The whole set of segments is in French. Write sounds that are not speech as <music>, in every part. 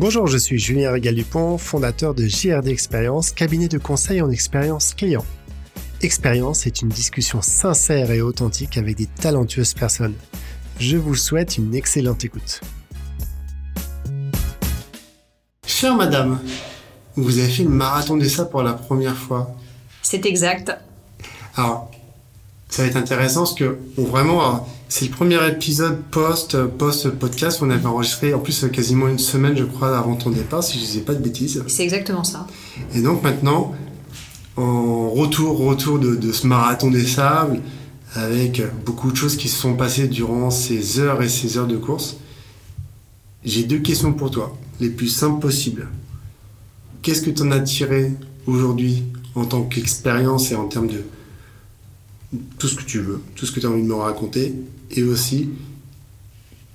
Bonjour, je suis Julien Régal-Dupont, fondateur de JRD Expérience, cabinet de conseil en expérience client. Expérience est une discussion sincère et authentique avec des talentueuses personnes. Je vous souhaite une excellente écoute. Chère madame, vous avez fait le marathon des sables pour la première fois. C'est exact. Alors, ça va être intéressant parce que vraiment, c'est le premier épisode post post podcast. On avait enregistré en plus quasiment une semaine, je crois, avant ton départ, si je ne disais pas de bêtises. C'est exactement ça. Et donc maintenant, en retour retour de, ce marathon des sables, avec beaucoup de choses qui se sont passées durant ces heures et ces heures de course, j'ai deux questions pour toi, les plus simples possibles. Qu'est-ce que tu en as tiré aujourd'hui en tant qu'expérience et en termes de tout ce que tu veux, tout ce que tu as envie de me raconter, et aussi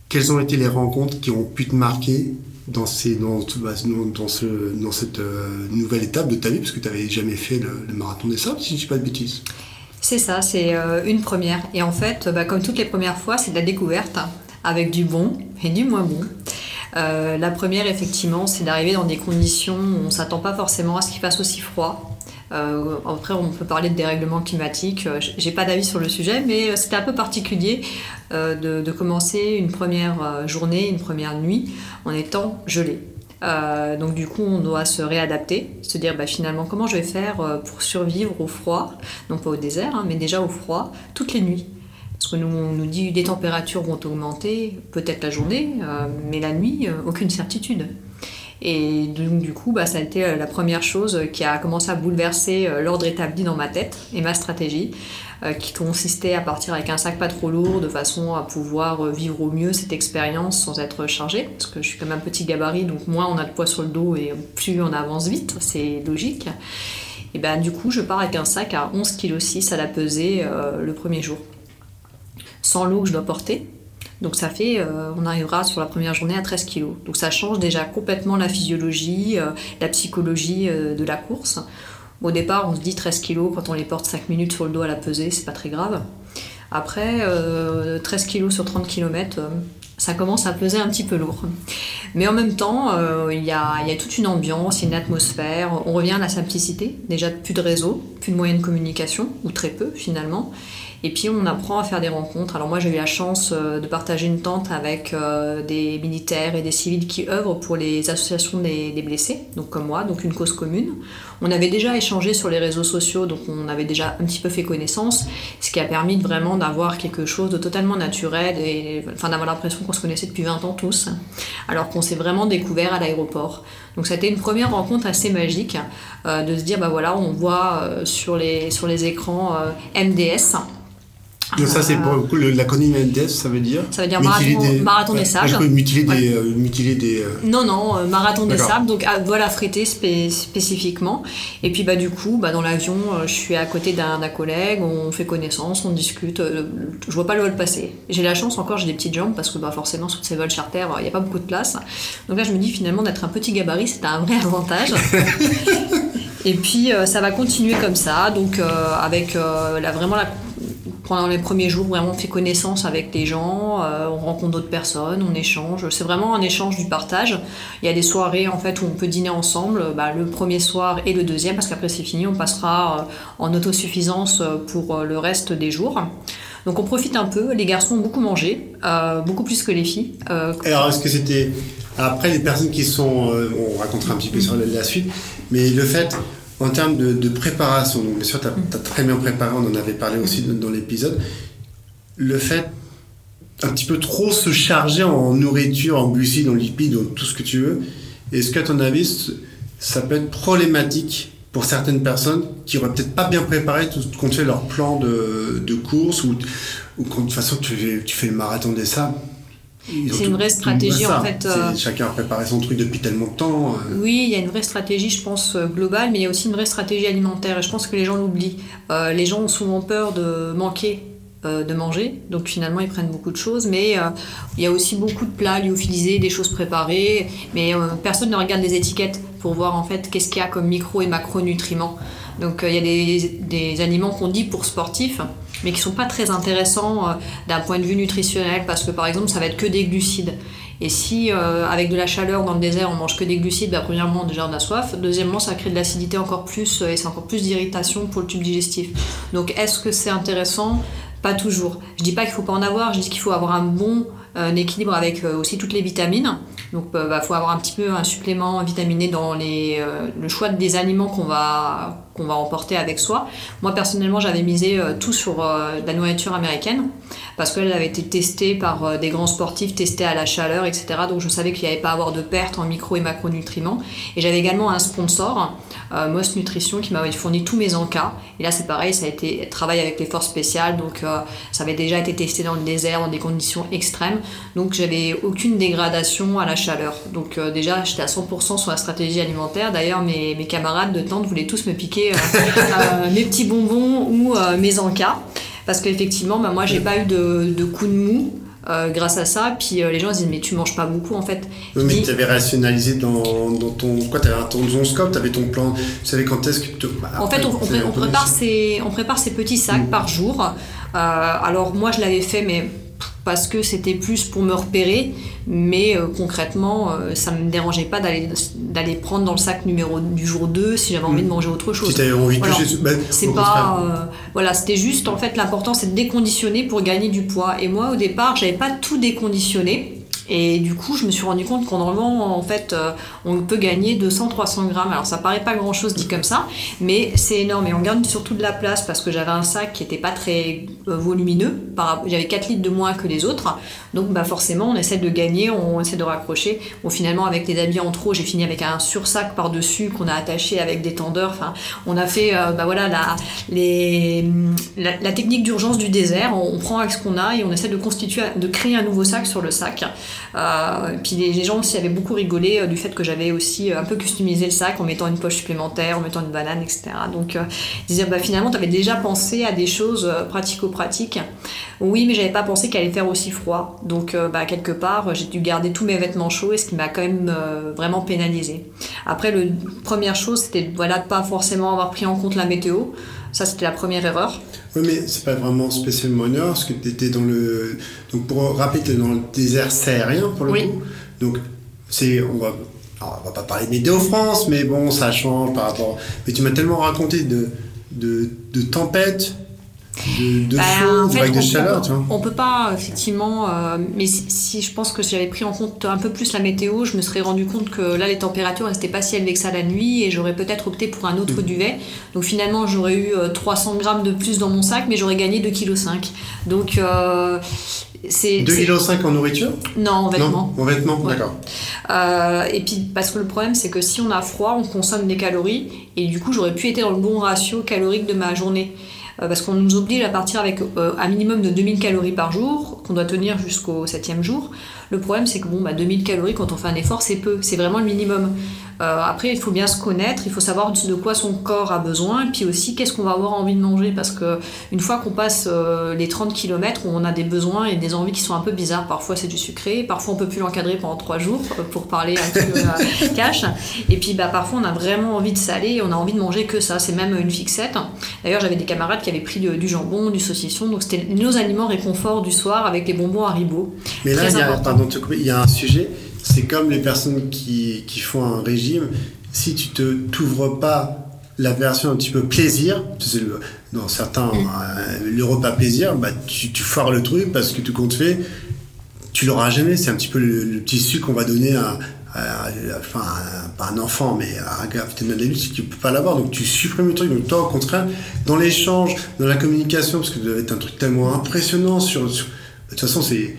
quelles ont été les rencontres qui ont pu te marquer dans, ces, dans, bah, cette euh, nouvelle étape de ta vie, parce que tu n'avais jamais fait le, marathon des sables, si je ne dis pas de bêtises. C'est ça, c'est euh, une première. Et en fait, bah, comme toutes les premières fois, c'est de la découverte, avec du bon et du moins bon. Euh, la première, effectivement, c'est d'arriver dans des conditions où on ne s'attend pas forcément à ce qu'il fasse aussi froid. Euh, après, on peut parler de dérèglement climatique. Euh, j'ai pas d'avis sur le sujet, mais euh, c'était un peu particulier de, commencer une première journée, une première nuit en étant gelé. donc du coup, on doit se réadapter, se dire bah, finalement comment je vais faire pour survivre au froid, non pas au désert, hein, mais déjà au froid, toutes les nuits. Parce que nous, on nous dit les températures vont augmenter, peut-être la journée, mais la nuit, aucune certitude. Et donc, du coup, bah, ça a été euh, la première chose qui a commencé à bouleverser euh, l'ordre établi dans ma tête et ma stratégie, euh, qui consistait à partir avec un sac pas trop lourd de façon à pouvoir vivre au mieux cette expérience sans être chargé. Parce que je suis même un petit gabarit, donc moins on a de poids sur le dos et plus on avance vite, c'est logique. Et ben du coup, je pars avec un sac à 11 kg 6 à la pesée le premier jour. Sans l'eau que je dois porter, donc ça fait, euh, on arrivera sur la première journée à 13 kg. Donc ça change déjà complètement la physiologie, euh, la psychologie euh, de la course. Au départ, on se dit 13 kg quand on les porte 5 minutes sur le dos à la pesée, c'est pas très grave. Après, 13 kg sur 30 km, ça commence à peser un petit peu lourd. Mais en même temps, il y, a, y, a, toute une ambiance, une atmosphère. On revient à la simplicité. Déjà, plus de réseau, plus de moyens de communication, ou très peu finalement. Et puis on apprend à faire des rencontres. Alors moi j'ai eu la chance euh, de partager une tente avec euh, des militaires et des civils qui œuvrent pour les associations des, blessés, donc comme moi, donc une cause commune. On avait déjà échangé sur les réseaux sociaux, donc on avait déjà un petit peu fait connaissance, ce qui a permis vraiment d'avoir quelque chose de totalement naturel enfin d'avoir l'impression qu'on se connaissait depuis 20 ans tous, alors qu'on s'est vraiment découvert à l'aéroport. Donc ça a été une première rencontre assez magique euh, de se dire bah voilà on voit sur les sur les écrans MDS donc ça, c'est pour l'acronyme MDS, ça veut dire Ça veut dire marathon des, sables. je mutiler des... Euh, mutiler des euh, Non, non, euh, marathon des sables, donc ah, voilà, frété spécifiquement. Et puis bah, du coup, bah, dans l'avion, je suis à côté d'un collègue, on fait connaissance, on discute. je vois pas le vol passer. J'ai la chance encore, j'ai des petites jambes, parce que bah, forcément, sur ces vols charter, il n'y a pas beaucoup de place. Donc là, je me dis finalement, d'être un petit gabarit, c'est un vrai avantage. <laughs> Et puis ça va continuer comme ça, donc avec la, vraiment la pendant les premiers jours, vraiment, on fait connaissance avec les gens, euh, on rencontre d'autres personnes, on échange. C'est vraiment un échange du partage. Il y a des soirées en fait où on peut dîner ensemble, bah, le premier soir et le deuxième, parce qu'après c'est fini, on passera euh, en autosuffisance euh, pour le reste des jours. Donc on profite un peu. Les garçons ont beaucoup mangé, beaucoup plus que les filles. Alors est-ce que c'était après les personnes qui sont, on racontera un petit peu sur la suite, mais le fait en termes de, préparation, donc bien sûr, tu as, très bien préparé, on en avait parlé aussi dans, l'épisode. Le fait un petit peu trop se charger en nourriture, en glucides, en lipides, en tout ce que tu veux, est-ce qu'à ton avis, ça peut être problématique pour certaines personnes qui auraient peut-être pas bien préparé tout compte fait leur plan de, course ou, ou quand de toute façon tu tu fais le marathon des sables? C'est une vraie stratégie en fait. Euh, chacun a préparé son truc depuis tellement de temps. Euh. Oui, il y a une vraie stratégie, je pense, euh, globale, mais il y a aussi une vraie stratégie alimentaire et je pense que les gens l'oublient. les gens ont souvent peur de manquer de manger, donc finalement ils prennent beaucoup de choses, mais il y a aussi beaucoup de plats lyophilisés, des choses préparées, mais personne ne regarde les étiquettes pour voir en fait qu'est-ce qu'il y a comme micro et macronutriments. Donc il y a des, des aliments qu'on dit pour sportifs, mais qui sont pas très intéressants euh, d'un point de vue nutritionnel, parce que par exemple, ça va être que des glucides. Et si euh, avec de la chaleur dans le désert on mange que des glucides, bah, premièrement déjà on a soif, deuxièmement ça crée de l'acidité encore plus et c'est encore plus d'irritation pour le tube digestif. Donc est-ce que c'est intéressant? Pas toujours. Je dis pas qu'il faut pas en avoir, je dis qu'il faut avoir un bon équilibre avec aussi toutes les vitamines. Donc il bah, faut avoir un petit peu un supplément vitaminé dans les, le choix des aliments qu'on va qu'on va emporter avec soi. Moi personnellement, j'avais misé euh, tout sur euh, la nourriture américaine parce qu'elle avait été testée par euh, des grands sportifs, testée à la chaleur, etc. Donc je savais qu'il n'y avait pas à avoir de perte en micro et macronutriments. Et j'avais également un sponsor, Moss Nutrition, qui m'avait fourni tous mes encas. Et là c'est pareil, ça a été travail avec les forces spéciales, donc ça avait déjà été testé dans le désert, dans des conditions extrêmes. Donc j'avais aucune dégradation à la chaleur. Donc déjà j'étais à 100% sur la stratégie alimentaire. D'ailleurs mes, mes camarades de tente voulaient tous me piquer euh, <laughs> euh, mes petits bonbons ou euh, mes encas. Parce qu'effectivement, bah, moi, j'ai pas eu de, de coup de mou. grâce à ça. Puis les gens disent mais tu manges pas beaucoup en fait. Oui, mais tu avais rationalisé dans, dans ton quoi Tu avais ton scope, tu avais ton plan. Tu savais quand est-ce que tu... Bah, en fait, on, on, prépare ces, on prépare ces petits sacs mm. par jour. alors moi je l'avais fait mais parce que c'était plus pour me repérer, mais euh, concrètement, euh, ça ne me dérangeait pas d'aller, prendre dans le sac numéro du jour 2 si j'avais envie de mm. manger autre chose. Si avais envie de. Bah, c'est pas, euh, voilà, c'était juste en fait l'important c'est de déconditionner pour gagner du poids. Et moi au départ, j'avais pas tout déconditionné. Et du coup, je me suis rendu compte qu'en en fait, euh, on peut gagner 200-300 grammes. Alors, ça paraît pas grand chose dit comme ça, mais c'est énorme. Et on garde surtout de la place parce que j'avais un sac qui était pas très euh, volumineux. J'avais 4 litres de moins que les autres. Donc, bah, forcément, on essaie de gagner, on essaie de raccrocher. Bon, finalement, avec les habits en trop, j'ai fini avec un sursac par-dessus qu'on a attaché avec des tendeurs. Enfin, on a fait, euh, bah, voilà, la, technique d'urgence du désert. On, on prend ce qu'on a et on essaie de constituer, de créer un nouveau sac sur le sac. Euh, puis les, gens aussi avaient beaucoup rigolé euh, du fait que j'avais aussi euh, un peu customisé le sac en mettant une poche supplémentaire, en mettant une banane, etc. Donc ils disaient bah, finalement tu avais déjà pensé à des choses pratico-pratiques. Oui, mais j'avais pas pensé qu'elle allait faire aussi froid. Donc bah, quelque part j'ai dû garder tous mes vêtements chauds et ce qui m'a quand même vraiment pénalisé. Après, la première chose c'était voilà, de pas forcément avoir pris en compte la météo. Ça, c'était la première erreur. Oui, mais c'est pas vraiment spécialement une erreur, parce que tu étais dans le. Donc, pour rappeler, tu dans le désert sahérien, pour le coup. Donc, c'est. On va. Alors, on va pas parler de Météo France, mais bon, ça change par rapport. Mais tu m'as tellement raconté de, de, de tempêtes, de, de bah, de chaleur, tu vois. On peut pas, effectivement, euh, mais si, je pense que si j'avais pris en compte un peu plus la météo, je me serais rendu compte que là, les températures n'étaient pas si élevées que ça la nuit et j'aurais peut-être opté pour un autre mm. duvet. Donc finalement, j'aurais eu 300 euh, grammes de plus dans mon sac, mais j'aurais gagné 2,5 kg. Donc. Euh, c'est 2,5 kg en nourriture? Non, en vêtements. en vêtements, d'accord. Euh, et puis, parce que le problème, c'est que si on a froid, on consomme des calories, et du coup, j'aurais pu être dans le bon ratio calorique de ma journée. Euh, parce qu'on nous oblige à partir avec euh, un minimum de 2000 calories par jour, qu'on doit tenir jusqu'au septième jour. Le problème, c'est que bon, bah, 2000 calories, quand on fait un effort, c'est peu, c'est vraiment le minimum. Euh, après, il faut bien se connaître, il faut savoir de quoi son corps a besoin, et puis aussi qu'est-ce qu'on va avoir envie de manger, parce que une fois qu'on passe euh, les 30 km, on a des besoins et des envies qui sont un peu bizarres. Parfois, c'est du sucré, parfois, on peut plus l'encadrer pendant 3 jours, euh, pour parler un peu <laughs> cash. Et puis, bah, parfois, on a vraiment envie de saler, et on a envie de manger que ça. C'est même une fixette. D'ailleurs, j'avais des camarades qui avaient pris du jambon, du saucisson, donc c'était nos aliments réconfort du soir avec les bonbons Haribo. Mais là, il y, a, pardon, il y a un sujet c'est comme les personnes qui, qui, font un régime. Si tu te t'ouvres pas la version un petit peu plaisir, le, dans certains, mm. euh, le repas plaisir, bah, tu, tu, foires le truc parce que tout compte fait, tu l'auras jamais. C'est un petit peu le, petit sucre qu'on va donner à, enfin, pas un enfant, mais à un adulte, tu peux pas l'avoir. Donc tu supprimes le truc. Donc toi, au contraire, dans l'échange, dans la communication, parce que ça doit être un truc tellement impressionnant sur, sur de toute façon, c'est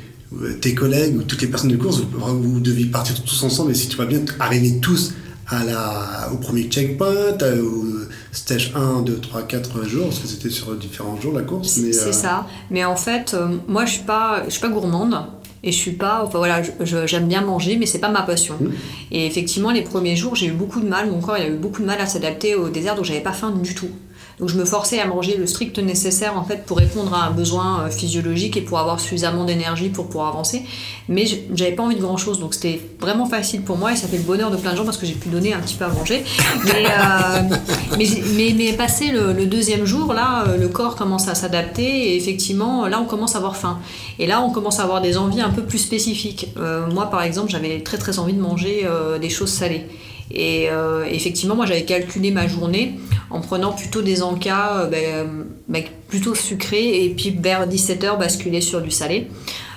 tes collègues ou toutes les personnes de course, vous, devez partir tous ensemble et si tu vas bien arriver tous à la, au premier checkpoint, au stage 1, 2, 3, 4 jours, parce que c'était sur différents jours la course. C'est euh, ça. Mais en fait, euh, moi je suis pas, je suis pas gourmande. Et je suis pas, enfin voilà, j'aime bien manger, mais c'est pas ma passion. Mmh. Et effectivement, les premiers jours, j'ai eu beaucoup de mal, mon corps il a eu beaucoup de mal à s'adapter au désert, donc j'avais pas faim du tout. Donc je me forçais à manger le strict nécessaire en fait pour répondre à un besoin euh, physiologique et pour avoir suffisamment d'énergie pour pouvoir avancer. Mais j'avais pas envie de grand chose, donc c'était vraiment facile pour moi et ça fait le bonheur de plein de gens parce que j'ai pu donner un petit peu à manger. Mais, euh, <laughs> mais, passé le, deuxième jour, là, euh, le corps commence à s'adapter et effectivement, là, on commence à avoir faim. Et là, on commence à avoir des envies un peu plus spécifiques. moi, par exemple, j'avais très très envie de manger des choses salées. Et effectivement, moi, j'avais calculé ma journée en prenant plutôt des encas euh, ben, ben, plutôt sucrés et puis vers 17h basculer sur du salé.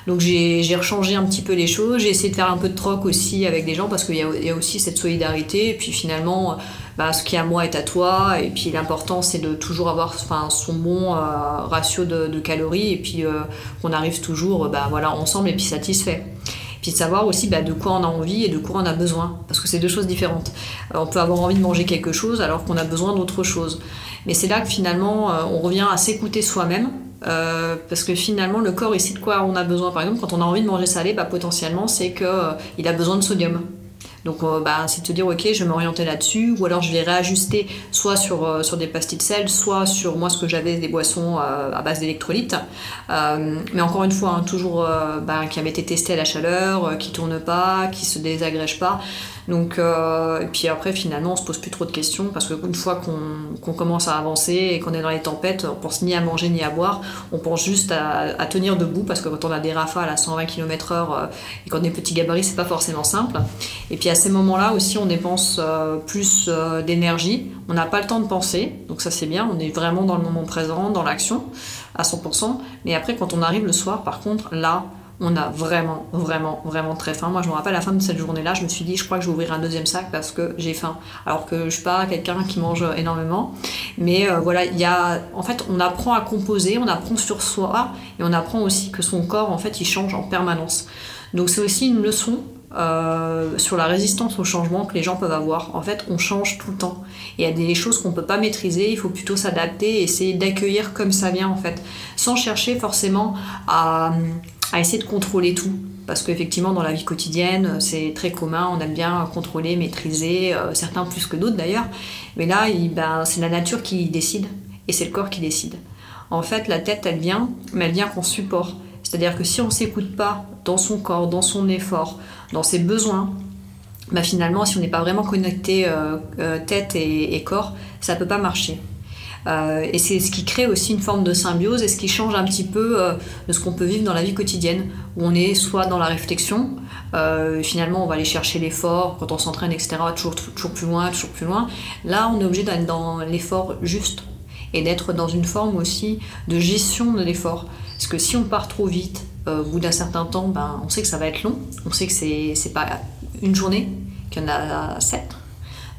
Donc j'ai rechangé un petit peu les choses, j'ai essayé de faire un peu de troc aussi avec des gens parce qu'il y, a aussi cette solidarité et puis finalement bah, ce qui est à moi est à toi et puis l'important c'est de toujours avoir son bon euh, ratio de, calories et puis euh, qu'on arrive toujours voilà, ensemble et puis satisfait. Puis de savoir aussi bah, de quoi on a envie et de quoi on a besoin, parce que c'est deux choses différentes. Euh, on peut avoir envie de manger quelque chose alors qu'on a besoin d'autre chose. Mais c'est là que finalement euh, on revient à s'écouter soi-même, euh, parce que finalement le corps ici de quoi on a besoin. Par exemple, quand on a envie de manger salé, bah, potentiellement c'est qu'il a besoin de sodium. Donc, euh, bah, c'est de te dire, ok, je vais m'orienter là-dessus, ou alors je vais réajuster soit sur, euh, des pastilles de sel, soit sur moi ce que j'avais, des boissons euh, à base d'électrolytes. mais encore une fois, hein, toujours bah, qui avait été testé à la chaleur, qui tourne pas, qui se désagrège pas. Donc, euh, et puis après, finalement, on se pose plus trop de questions parce qu'une fois qu'on commence à avancer et qu'on est dans les tempêtes, on pense ni à manger ni à boire, on pense juste à, tenir debout parce que quand on a des rafales à 120 km/h euh, et qu'on est petit gabarit, c'est pas forcément simple. Et puis à ces moments-là aussi, on dépense euh, plus d'énergie, on n'a pas le temps de penser, donc ça c'est bien, on est vraiment dans le moment présent, dans l'action à 100%. Mais après, quand on arrive le soir, par contre, là, on a vraiment, vraiment, vraiment très faim. Moi, je me rappelle à la fin de cette journée-là, je me suis dit, je crois que je vais ouvrir un deuxième sac parce que j'ai faim. Alors que je suis pas quelqu'un qui mange énormément. Mais euh, voilà, il y a, en fait, on apprend à composer, on apprend sur soi et on apprend aussi que son corps, en fait, il change en permanence. Donc, c'est aussi une leçon euh, sur la résistance au changement que les gens peuvent avoir. En fait, on change tout le temps. Il y a des choses qu'on ne peut pas maîtriser, il faut plutôt s'adapter et essayer d'accueillir comme ça vient, en fait, sans chercher forcément à à essayer de contrôler tout. Parce qu'effectivement, dans la vie quotidienne, c'est très commun, on aime bien contrôler, maîtriser, euh, certains plus que d'autres d'ailleurs. Mais là, ben, c'est la nature qui décide et c'est le corps qui décide. En fait, la tête, elle vient, mais elle vient qu'en support. C'est-à-dire que si on ne s'écoute pas dans son corps, dans son effort, dans ses besoins, ben finalement, si on n'est pas vraiment connecté euh, euh, tête et, et, corps, ça ne peut pas marcher. Euh, et c'est ce qui crée aussi une forme de symbiose et ce qui change un petit peu euh, de ce qu'on peut vivre dans la vie quotidienne, où on est soit dans la réflexion, euh, finalement on va aller chercher l'effort, quand on s'entraîne, etc., toujours, plus loin, toujours plus loin. Là, on est obligé d'être dans l'effort juste et d'être dans une forme aussi de gestion de l'effort. Parce que si on part trop vite, au bout d'un certain temps, ben, on sait que ça va être long, on sait que c'est pas une journée, qu'il y en a sept,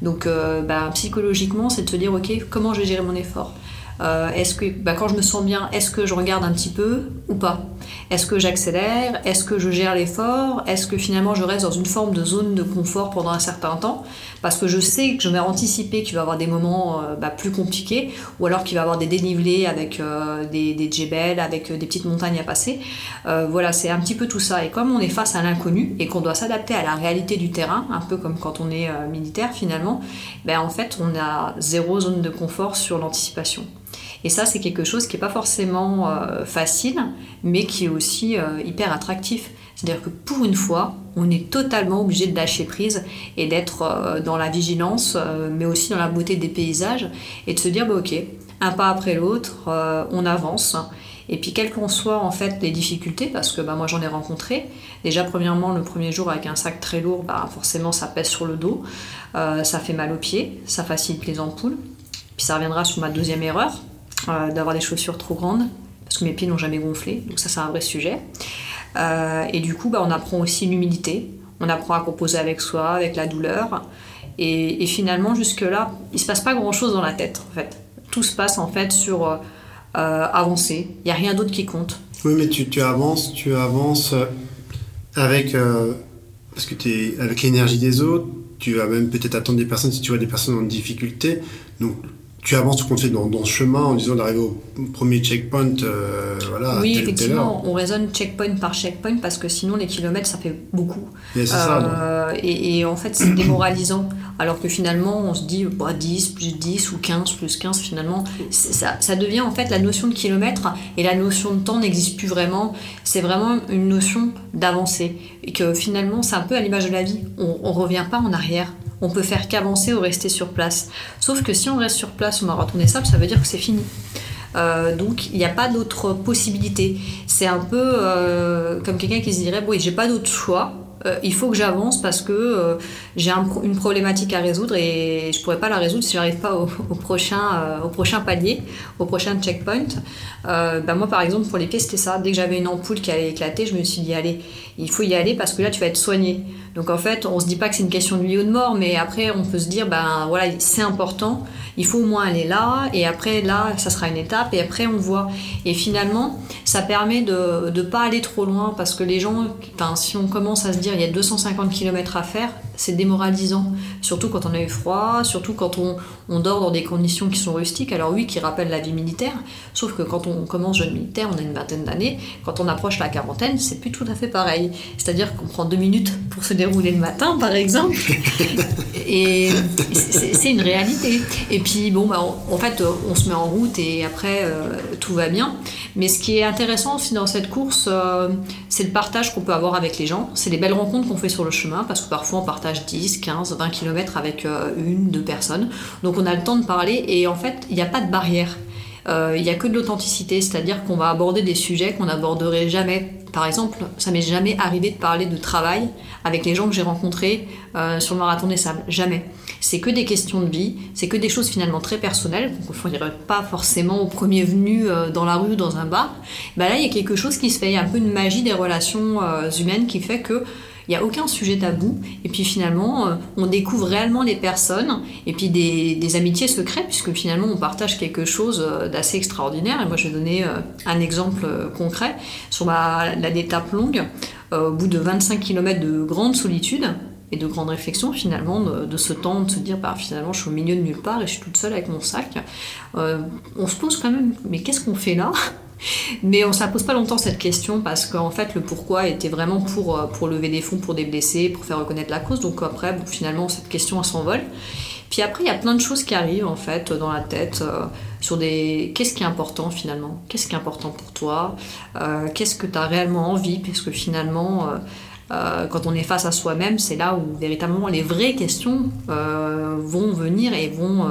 donc euh, bah, psychologiquement, c'est de se dire, ok, comment je vais gérer mon effort? Euh, Est-ce que bah, quand je me sens bien, est-ce que je regarde un petit peu ou pas? Est-ce que j'accélère? Est-ce que je gère l'effort? Est-ce que finalement je reste dans une forme de zone de confort pendant un certain temps? Parce que je sais que je vais anticiper qu'il va y avoir des moments euh, bah, plus compliqués ou alors qu'il va y avoir des dénivelés avec euh, des, djebels, avec des petites montagnes à passer. voilà, c'est un petit peu tout ça. Et comme on est face à l'inconnu et qu'on doit s'adapter à la réalité du terrain, un peu comme quand on est militaire finalement, ben en fait on a zéro zone de confort sur l'anticipation. Et ça, c'est quelque chose qui n'est pas forcément euh, facile, mais qui est aussi euh, hyper attractif. C'est-à-dire que pour une fois, on est totalement obligé de lâcher prise et d'être euh, dans la vigilance, mais aussi dans la beauté des paysages, et de se dire, bah, ok, un pas après l'autre, on avance. Et puis quelles qu'en soient en fait les difficultés, parce que bah, moi j'en ai rencontré, déjà premièrement le premier jour avec un sac très lourd, bah, forcément ça pèse sur le dos, ça fait mal aux pieds, ça facilite les ampoules. Puis ça reviendra sur ma deuxième erreur, euh, d'avoir des chaussures trop grandes, parce que mes pieds n'ont jamais gonflé, donc ça c'est un vrai sujet. Euh, et du coup, bah, on apprend aussi l'humilité, on apprend à composer avec soi, avec la douleur. Et, finalement, jusque-là, il se passe pas grand-chose dans la tête, en fait. Tout se passe en fait sur euh, avancer. Il n'y a rien d'autre qui compte. Oui, mais tu, avances, tu avances avec parce que es avec l'énergie des autres. Tu vas même peut-être attendre des personnes si tu vois des personnes en difficulté. Donc tu avances tout compte dans, dans ce chemin en disant d'arriver au premier checkpoint. Euh, voilà, oui, effectivement, on raisonne checkpoint par checkpoint parce que sinon les kilomètres ça fait beaucoup. Et, ça, euh, et, en fait c'est démoralisant. alors que finalement on se dit bah, 10 plus 10 ou 15 plus 15 finalement ça, ça, devient en fait la notion de kilomètre et la notion de temps n'existe plus vraiment c'est vraiment une notion d'avancée et que finalement c'est un peu à l'image de la vie on, on revient pas en arrière on peut faire qu'avancer ou rester sur place sauf que si on reste sur place au marathon des sables ça veut dire que c'est fini euh, donc il n'y a pas d'autre possibilité. C'est un peu euh, comme quelqu'un qui se dirait bon, j'ai pas d'autre choix. Euh, il faut que j'avance parce que j'ai un, une problématique à résoudre et je pourrais pas la résoudre si j'arrive pas au, prochain, au prochain palier, au prochain checkpoint. Bah moi par exemple pour les pieds c'était ça. Dès que j'avais une ampoule qui allait éclater, je me suis dit allez, il faut y aller parce que là tu vas être soigné. Donc en fait on se dit pas que c'est une question de vie ou de mort, mais après on peut se dire ben voilà c'est important, il faut au moins aller là et après là ça sera une étape et après on voit. Et finalement ça permet de ne pas aller trop loin parce que les gens, si on commence à se dire il y a 250 km à faire, c'est démoralisant. Surtout quand on a eu froid, surtout quand on, on, dort dans des conditions qui sont rustiques. Alors oui, qui rappellent la vie militaire, sauf que quand on commence jeune militaire, on a une vingtaine d'années, quand on approche la quarantaine, c'est plus tout à fait pareil. C'est-à-dire qu'on prend deux minutes pour se dérouler le matin, par exemple. <laughs> et c'est une réalité. Et puis bon, bah, en fait, on se met en route et après, euh, tout va bien. Mais ce qui est intéressant aussi dans cette course, euh, c'est le partage qu'on peut avoir avec les gens. C'est les belles rencontres qu'on fait sur le chemin, parce que parfois on partage 10, 15, 20 km avec euh, une, deux personnes. Donc on a le temps de parler et en fait, il n'y a pas de barrière. Euh, il n'y a que de l'authenticité, c'est-à-dire qu'on va aborder des sujets qu'on n'aborderait jamais. Par exemple, ça m'est jamais arrivé de parler de travail avec les gens que j'ai rencontrés euh, sur le marathon des sables. Jamais. C'est que des questions de vie, c'est que des choses finalement très personnelles qu'on ne ferait pas forcément au premier venu dans la rue ou dans un bar. Bah là, il y a quelque chose qui se fait, il y a un peu une magie des relations humaines qui fait que il n'y a aucun sujet tabou. Et puis finalement, euh, on découvre réellement les personnes et puis des, amitiés secrètes, puisque finalement, on partage quelque chose euh, d'assez extraordinaire. Et moi, je vais donner euh, un exemple concret. Sur ma, la étape longue, au bout de 25 km de grande solitude, et de grande réflexion finalement de, ce temps de se dire bah, finalement je suis au milieu de nulle part et je suis toute seule avec mon sac on se pose quand même mais qu'est-ce qu'on fait là? Mais on ne pose pas longtemps cette question parce qu'en fait le pourquoi était vraiment pour, euh, pour lever des fonds pour des blessés, pour faire reconnaître la cause. Donc après, finalement, cette question s'envole. Puis après, il y a plein de choses qui arrivent en fait dans la tête euh, sur des qu'est-ce qui est important finalement, qu'est-ce qui est important pour toi, euh, qu'est-ce que tu as réellement envie, parce que finalement, quand on est face à soi-même, c'est là où véritablement les vraies questions vont venir et vont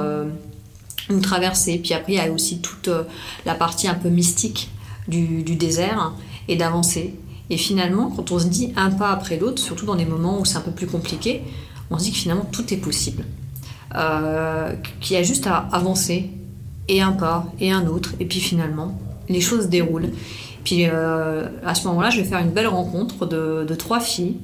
nous traverser. Puis après, il y a aussi toute euh, la partie un peu mystique du, du désert et d'avancer. Et finalement, quand on se dit un pas après l'autre, surtout dans des moments où c'est un peu plus compliqué, on se dit que finalement tout est possible. Euh, qu'il y a juste à avancer, et un pas, et un autre, et puis finalement, les choses déroulent. Puis euh, à ce moment-là, je vais faire une belle rencontre de, de trois filles.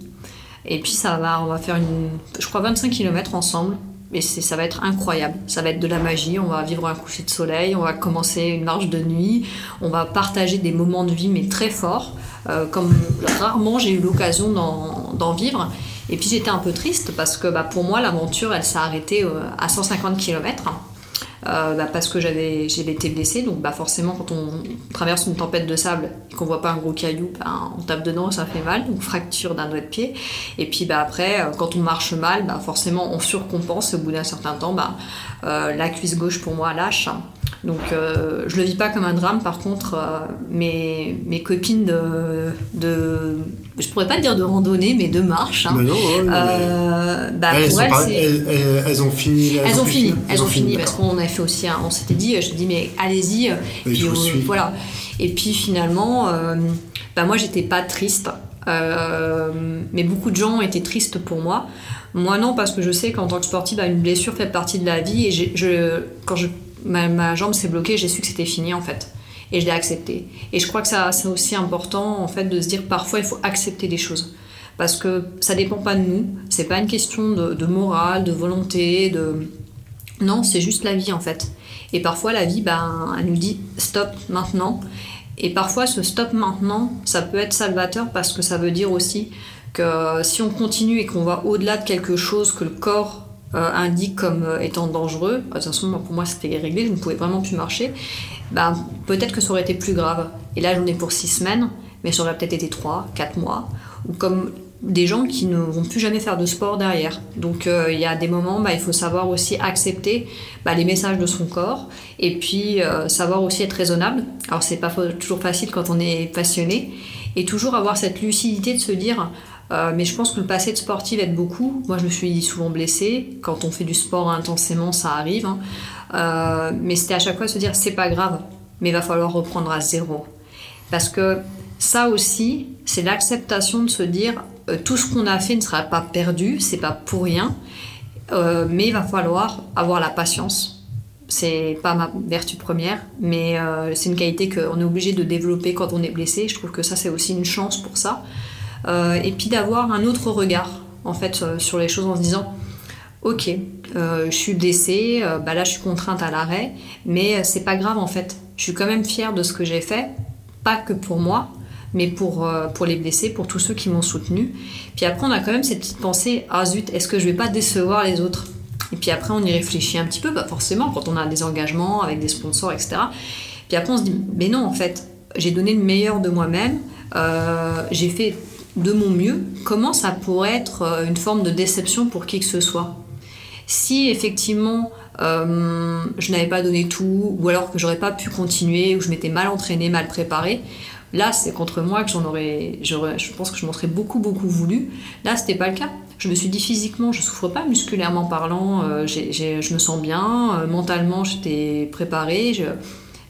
Et puis ça va, on va faire une, je crois 25 km ensemble. Et ça va être incroyable. Ça va être de la magie. On va vivre un coucher de soleil. On va commencer une marche de nuit. On va partager des moments de vie, mais très forts, euh, comme rarement j'ai eu l'occasion d'en vivre. Et puis j'étais un peu triste parce que bah, pour moi, l'aventure, elle s'est arrêtée euh, à 150 km. Euh, bah, parce que j'avais été blessée. Donc bah, forcément, quand on traverse une tempête de sable et qu'on voit pas un gros caillou, bah, on tape dedans, ça fait mal, donc fracture d'un doigt de pied. Et puis bah, après, euh, quand on marche mal, bah, forcément, on surcompense. Au bout d'un certain temps, bah, euh, la cuisse gauche pour moi lâche. Donc euh, je le vis pas comme un drame. Par contre, euh, mes, mes copines de, de, je pourrais pas dire de randonnée, mais de marche. Hein, non, ouais, euh, bah, elles, pour elles, pas- elles- ont fini. elles ont fini, elles ont fini, parce qu'on a fait aussi, un- on s'était dit, je dis mais allez-y, puis euh, voilà. Et puis finalement, euh, bah moi j'étais pas triste, euh, mais beaucoup de gens étaient tristes pour moi. Moi non, parce que je sais qu'en tant que sportive, bah, une blessure fait partie de la vie et je, quand je, ma, jambe s'est bloquée, j'ai su que c'était fini en fait. Et je l'ai accepté. Et je crois que ça, c'est aussi important en fait de se dire parfois il faut accepter les choses. Parce que ça dépend pas de nous, c'est pas une question de, de morale, de volonté, de, non, c'est juste la vie en fait. Et parfois la vie, ben, elle nous dit stop maintenant. Et parfois ce stop maintenant, ça peut être salvateur parce que ça veut dire aussi que si on continue et qu'on va au-delà de quelque chose que le corps indique comme euh, étant dangereux, de toute façon pour moi c'était réglé, je ne pouvais vraiment plus marcher, ben, peut-être que ça aurait été plus grave. Et là j'en ai pour six semaines, mais ça aurait peut-être été trois, quatre mois. Ou comme des gens qui ne vont plus jamais faire de sport derrière. Donc euh, il y a des moments, bah, il faut savoir aussi accepter bah, les messages de son corps et puis euh, savoir aussi être raisonnable. Alors c'est pas toujours facile quand on est passionné et toujours avoir cette lucidité de se dire euh, mais je pense que le passé de sportive aide beaucoup. Moi, je me suis souvent blessée. Quand on fait du sport intensément, ça arrive. Hein. mais c'était à chaque fois se dire c'est pas grave, mais il va falloir reprendre à zéro. Parce que ça aussi, c'est l'acceptation de se dire euh, tout ce qu'on a fait ne sera pas perdu, c'est pas pour rien, euh, mais il va falloir avoir la patience. C'est pas ma vertu première, mais euh, c'est une qualité qu'on est obligé de développer quand on est blessé. Je trouve que ça, c'est aussi une chance pour ça. Et puis d'avoir un autre regard, en fait, sur les choses en se disant Ok, je suis blessée, bah là, je suis contrainte à l'arrêt, mais c'est pas grave, en fait. Je suis quand même fière de ce que j'ai fait, pas que pour moi, mais pour, euh, pour les blessés, pour tous ceux qui m'ont soutenu. Puis après, on a quand même cette petite pensée ah zut, est-ce que je vais pas décevoir les autres? Et puis après, on y réfléchit un petit peu, bah forcément, quand on a des engagements avec des sponsors, etc. Puis après, on se dit mais non, en fait, j'ai donné le meilleur de moi-même, euh, j'ai fait de mon mieux. Comment ça pourrait être euh, une forme de déception pour qui que ce soit? Si effectivement je n'avais pas donné tout, ou alors que j'aurais pas pu continuer, ou je m'étais mal entraîné, mal préparé, Là, c'est contre moi que j'en aurais, je pense que je m'en serais beaucoup, beaucoup voulu. Là, c'était pas le cas. Je me suis dit physiquement, je souffre pas, musculairement parlant, euh, je me sens bien, euh, mentalement, j'étais préparée, je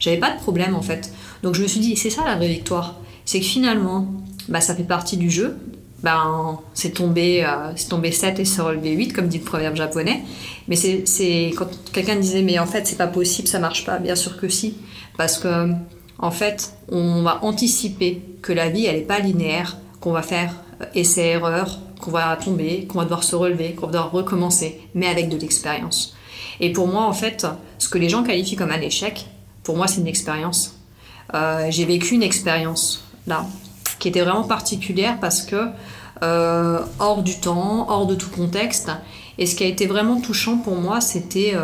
j'avais pas de problème en fait. Donc je me suis dit, c'est ça la vraie victoire. C'est que finalement, bah, ça fait partie du jeu. Ben, c'est tombé, euh, c'est tombé 7 et se relevé 8, comme dit le proverbe japonais. Mais c'est quand quelqu'un disait, mais en fait, c'est pas possible, ça marche pas. Bien sûr que si. Parce que en fait, on va anticiper que la vie, elle n'est pas linéaire, qu'on va faire euh, essai-erreur, qu'on va tomber, qu'on va devoir se relever, qu'on va devoir recommencer, mais avec de l'expérience. Et pour moi, en fait, ce que les gens qualifient comme un échec, pour moi, c'est une expérience. Euh, j'ai vécu une expérience là, qui était vraiment particulière parce que euh, hors du temps, hors de tout contexte. Et ce qui a été vraiment touchant pour moi, c'était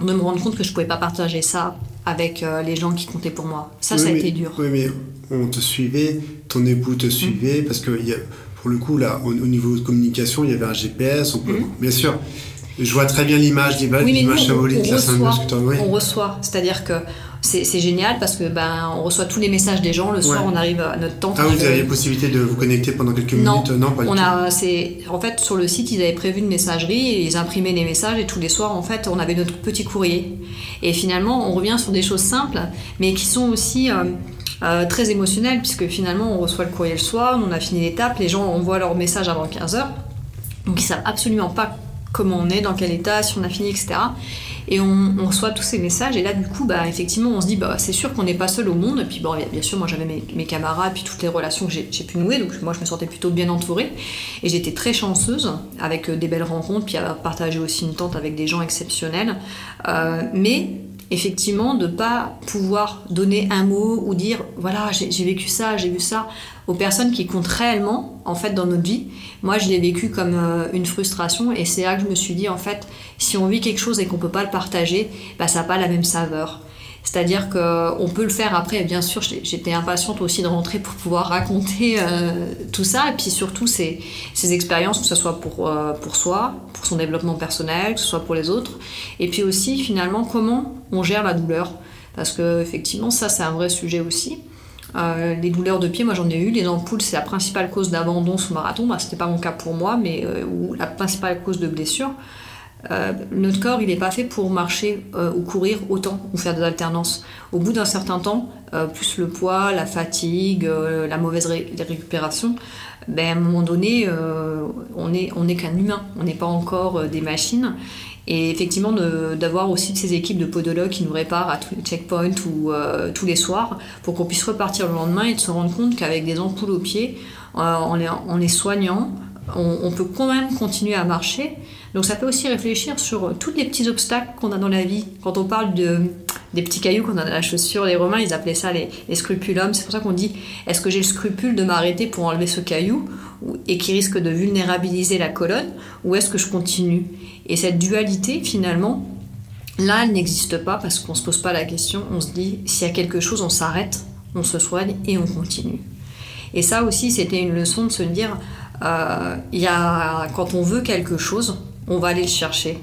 de me rendre compte que je ne pouvais pas partager ça avec euh, les gens qui comptaient pour moi. Ça, ça a été dur. Oui, mais on te suivait, ton époux te suivait, parce que y a, pour le coup, là, au, niveau de communication, il y avait un GPS. On peut, mm. Bien sûr, je vois très bien l'image d'image oui, symbolique. On, reçoit, on reçoit. C'est-à-dire que c'est génial parce que ben on reçoit tous les messages des gens. Le soir on arrive à notre tente ah vous avez la possibilité de vous connecter pendant quelques minutes non pas on a c'est en fait sur le site ils avaient prévu une messagerie et ils imprimaient les messages et tous les soirs en fait on avait notre petit courrier. Et finalement on revient sur des choses simples mais qui sont aussi euh, euh, très émotionnelles puisque finalement on reçoit le courrier le soir on a fini l'étape les gens envoient leur message avant 15h donc ils savent absolument pas comment on est dans quel état si on a fini etc et on, reçoit tous ces messages, et là, du coup, bah, effectivement, on se dit, bah, c'est sûr qu'on n'est pas seul au monde. Et puis, bon, bien sûr, moi, j'avais mes, camarades, puis toutes les relations que j'ai pu nouer, donc moi, je me sentais plutôt bien entourée. Et j'étais très chanceuse, avec euh, des belles rencontres, puis à partager aussi une tente avec des gens exceptionnels. Euh, mais effectivement, de pas pouvoir donner un mot ou dire voilà, j'ai vécu ça, j'ai vu ça aux personnes qui comptent réellement en fait dans notre vie. Moi, je l'ai vécu comme euh, une frustration et c'est là que je me suis dit en fait, si on vit quelque chose et qu'on peut pas le partager, bah ça n'a pas la même saveur. C'est-à-dire qu'on peut le faire après, bien sûr, j'étais impatiente aussi de rentrer pour pouvoir raconter euh, tout ça, et puis surtout ces, ces, expériences, que ce soit pour, euh, pour soi, pour son développement personnel, que ce soit pour les autres, et puis aussi finalement comment on gère la douleur. Parce que effectivement, ça c'est un vrai sujet aussi. Euh, les douleurs de pied, moi j'en ai eu. Les ampoules, c'est la principale cause d'abandon sous marathon. Bah, C'était pas mon cas pour moi, mais ou la principale cause de blessure. Euh, notre corps, il n'est pas fait pour marcher euh, ou courir autant ou faire des alternances. Au bout d'un certain temps, euh, plus le poids, la fatigue, la mauvaise récupération, ben, à un moment donné, on n'est on qu'un humain, on n'est pas encore des machines. Et effectivement, d'avoir aussi ces équipes de podologues qui nous réparent à tous les checkpoints ou tous les soirs pour qu'on puisse repartir le lendemain et de se rendre compte qu'avec des ampoules aux pieds, en les, soignant, on, peut quand même continuer à marcher donc ça peut aussi réfléchir sur tous les petits obstacles qu'on a dans la vie. Quand on parle de, des petits cailloux qu'on a dans la chaussure, les Romains, ils appelaient ça les, scrupulums. C'est pour ça qu'on dit, est-ce que j'ai le scrupule de m'arrêter pour enlever ce caillou et qui risque de vulnérabiliser la colonne, ou est-ce que je continue? Et cette dualité, finalement, là, elle n'existe pas parce qu'on ne se pose pas la question. On se dit, s'il y a quelque chose, on s'arrête, on se soigne et on continue. Et ça aussi, c'était une leçon de se dire, euh, y a, quand on veut quelque chose, on va aller le chercher.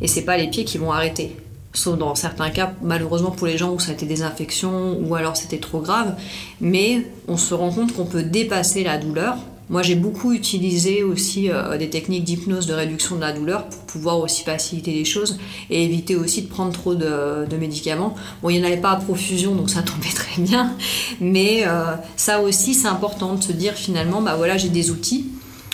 Et c'est pas les pieds qui vont arrêter. Sauf dans certains cas, malheureusement pour les gens où ça a été des infections ou alors c'était trop grave. Mais on se rend compte qu'on peut dépasser la douleur. Moi, j'ai beaucoup utilisé aussi euh, des techniques d'hypnose de réduction de la douleur pour pouvoir aussi faciliter les choses et éviter aussi de prendre trop de, médicaments. Bon, il n'y en avait pas à profusion, donc ça <laughs> tombait très bien. Mais euh, ça aussi, c'est important de se dire finalement, bah voilà, j'ai des outils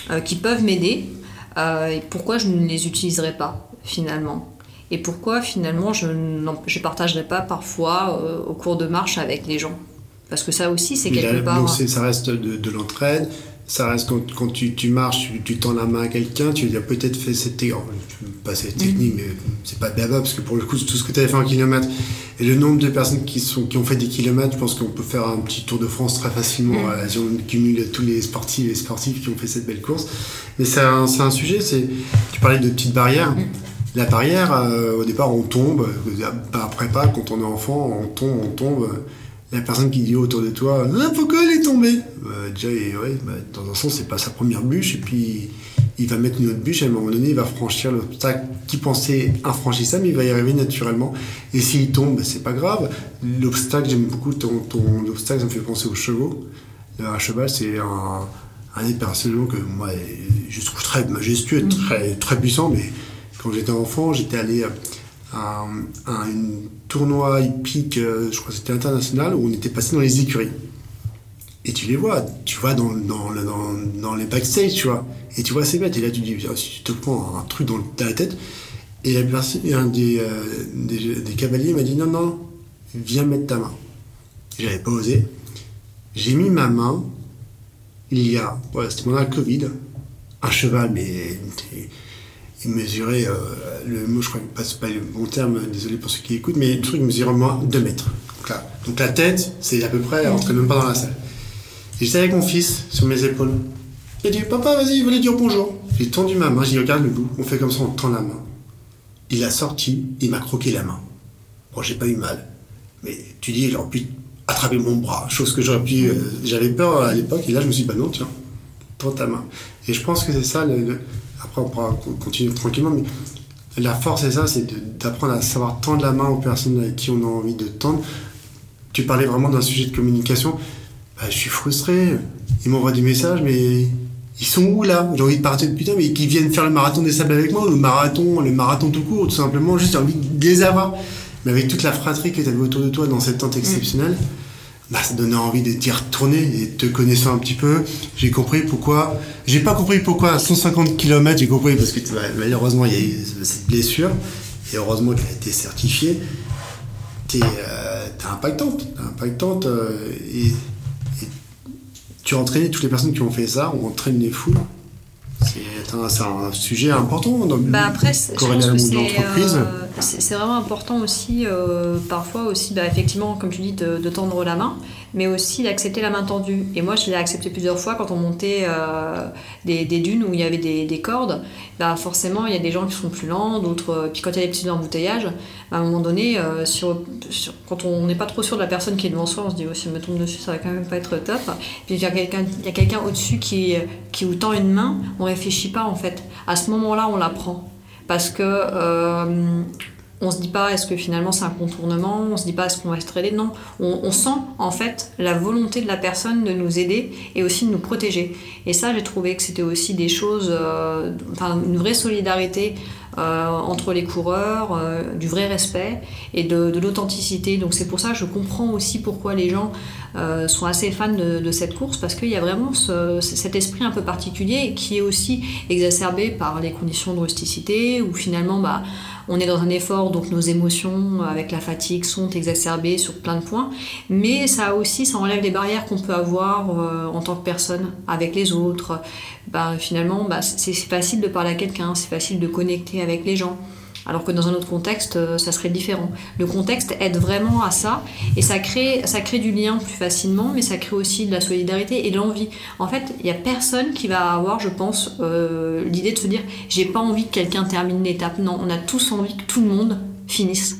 euh, qui peuvent m'aider. Et pourquoi je ne les utiliserai pas finalement? Et pourquoi finalement je ne partagerai pas parfois au cours de marche avec les gens? Parce que ça aussi c'est quelque part donc ça reste de, de l'entraide ça reste quand, tu, tu, marches, tu, tends la main à quelqu'un, tu lui as peut-être fait cette technique, pas cette technique, mais c'est pas baba parce que pour le coup, tout ce que tu avais fait en kilomètre et le nombre de personnes qui, sont, qui ont fait des kilomètres, je pense qu'on peut faire un petit tour de France très facilement mm. si on cumule tous les sportifs et sportifs qui ont fait cette belle course. Mais c'est un, un, sujet, c'est, tu parlais de petites barrières. La barrière, euh, au départ, on tombe, après pas, quand on est enfant, on tombe, on tombe la personne qui dit autour de toi ah, pourquoi elle est tombée bah, déjà ouais, bah, dans un sens c'est pas sa première bûche et puis il va mettre une autre bûche et à un moment donné il va franchir l'obstacle qui pensait infranchissable il va y arriver naturellement. Et s'il tombe bah, c'est pas grave. L'obstacle j'aime beaucoup ton, ton obstacle ça me fait penser aux chevaux. Un cheval c'est un, un des personnages que moi je trouve très majestueux très, très puissant mais quand j'étais enfant j'étais allé un, tournoi hippique, euh, je crois que c'était international, où on était passé dans les écuries. Et tu les vois, tu vois dans, dans, dans, les backstage, tu vois. Et tu vois ces bêtes, et là tu dis, si tu te prends un truc dans, la tête, et un euh, des, des, cavaliers m'a dit, non, non, viens mettre ta main. J'avais pas osé. J'ai mis ma main, il y a, voilà, c'était pendant la Covid, un cheval, mais mesurait, euh, le mot je crois que c'est pas le bon terme, désolé pour ceux qui écoutent, mais le truc mesurait moins 2 mètres. Donc, là, donc la tête, c'est à peu près, on ne même pas dans la salle. Et j'étais avec mon fils sur mes épaules. Il a dit Papa, vas-y, il voulait dire bonjour. J'ai tendu ma main, j'ai dit Regarde le bout, on fait comme ça, on tend la main. Il a sorti, il m'a croqué la main. Bon, j'ai pas eu mal. Mais tu dis, il aurait pu attraper mon bras, chose que j'aurais pu. Euh, j'avais peur à l'époque, et là je me suis dit Bah non, tiens, tends ta main. Et je pense que c'est ça le après on pourra continuer tranquillement, mais la force, c'est ça, c'est d'apprendre à savoir tendre la main aux personnes avec qui on a envie de tendre. Tu parlais vraiment d'un sujet de communication. Bah, je suis frustré. Ils m'envoient des messages, mais ils sont où là? J'ai envie de partir depuis tard, mais qui viennent faire le marathon des sables avec moi, le marathon, le marathon tout court, tout simplement, juste envie de les avoir. Mais avec toute la fratrie que tu avais autour de toi dans cette tente exceptionnelle, bah, ça donnait envie de t'y retourner et te connaissant un petit peu, j'ai compris pourquoi. J'ai pas compris pourquoi à 150 km, j'ai compris parce que malheureusement il y a eu cette blessure et heureusement qu'elle a été certifiée. T'es euh, impactante, impactante euh, et, et, tu as entraîné toutes les personnes qui ont fait ça, on entraîne les foules. C'est un, sujet important dans bah après, l'entreprise. Euh, c'est vraiment important aussi, euh, parfois aussi, bah, effectivement, comme tu dis, de, tendre la main, mais aussi d'accepter la main tendue. Et moi, je l'ai accepté plusieurs fois quand on montait euh, des, dunes où il y avait des, cordes. Bah, forcément, il y a des gens qui sont plus lents, d'autres. Puis quand il y a des petits embouteillages, bah, à un moment donné, sur, quand on n'est pas trop sûr de la personne qui est devant soi, on se dit, oh, si elle me tombe dessus, ça va quand même pas être top. Puis il y a quelqu'un quelqu'un au-dessus qui, qui vous tend une main, on réfléchit pas en fait. À ce moment-là, on la prend parce que euh, on se dit pas est-ce que finalement c'est un contournement, on se dit pas est-ce qu'on va être aidé, non, on, sent en fait la volonté de la personne de nous aider et aussi de nous protéger. Et ça j'ai trouvé que c'était aussi des choses, euh, une vraie solidarité euh, entre les coureurs, euh, du vrai respect et de, l'authenticité. Donc c'est pour ça que je comprends aussi pourquoi les gens sont assez fans de, cette course parce qu'il y a vraiment cet esprit un peu particulier qui est aussi exacerbé par les conditions de rusticité où finalement bah, on est dans un effort, donc nos émotions avec la fatigue sont exacerbées sur plein de points, mais ça aussi, ça enlève des barrières qu'on peut avoir en tant que personne avec les autres, bah, finalement, bah, c'est facile de parler à quelqu'un, c'est facile de connecter avec les gens. Alors que dans un autre contexte, euh, ça serait différent. Le contexte aide vraiment à ça et ça crée, ça crée du lien plus facilement, mais ça crée aussi de la solidarité et de l'envie. En fait, il n'y a personne qui va avoir, je pense, euh, l'idée de se dire j'ai pas envie que quelqu'un termine l'étape. Non, on a tous envie que tout le monde finisse.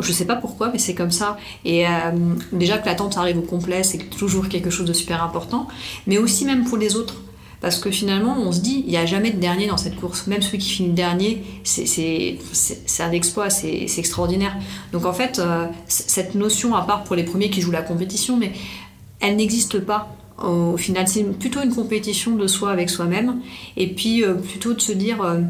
Je sais pas pourquoi, mais c'est comme ça. Et euh, déjà que l'attente arrive au complet, c'est toujours quelque chose de super important. Mais aussi même pour les autres Parce que finalement, on se dit, il n'y a jamais de dernier dans cette course. Même celui qui finit dernier, c'est un exploit, c'est extraordinaire. Donc en fait, euh, cette notion, à part pour les premiers qui jouent la compétition, mais elle n'existe pas. Au final, c'est plutôt une compétition de soi avec soi-même, et puis euh, plutôt de se dire euh,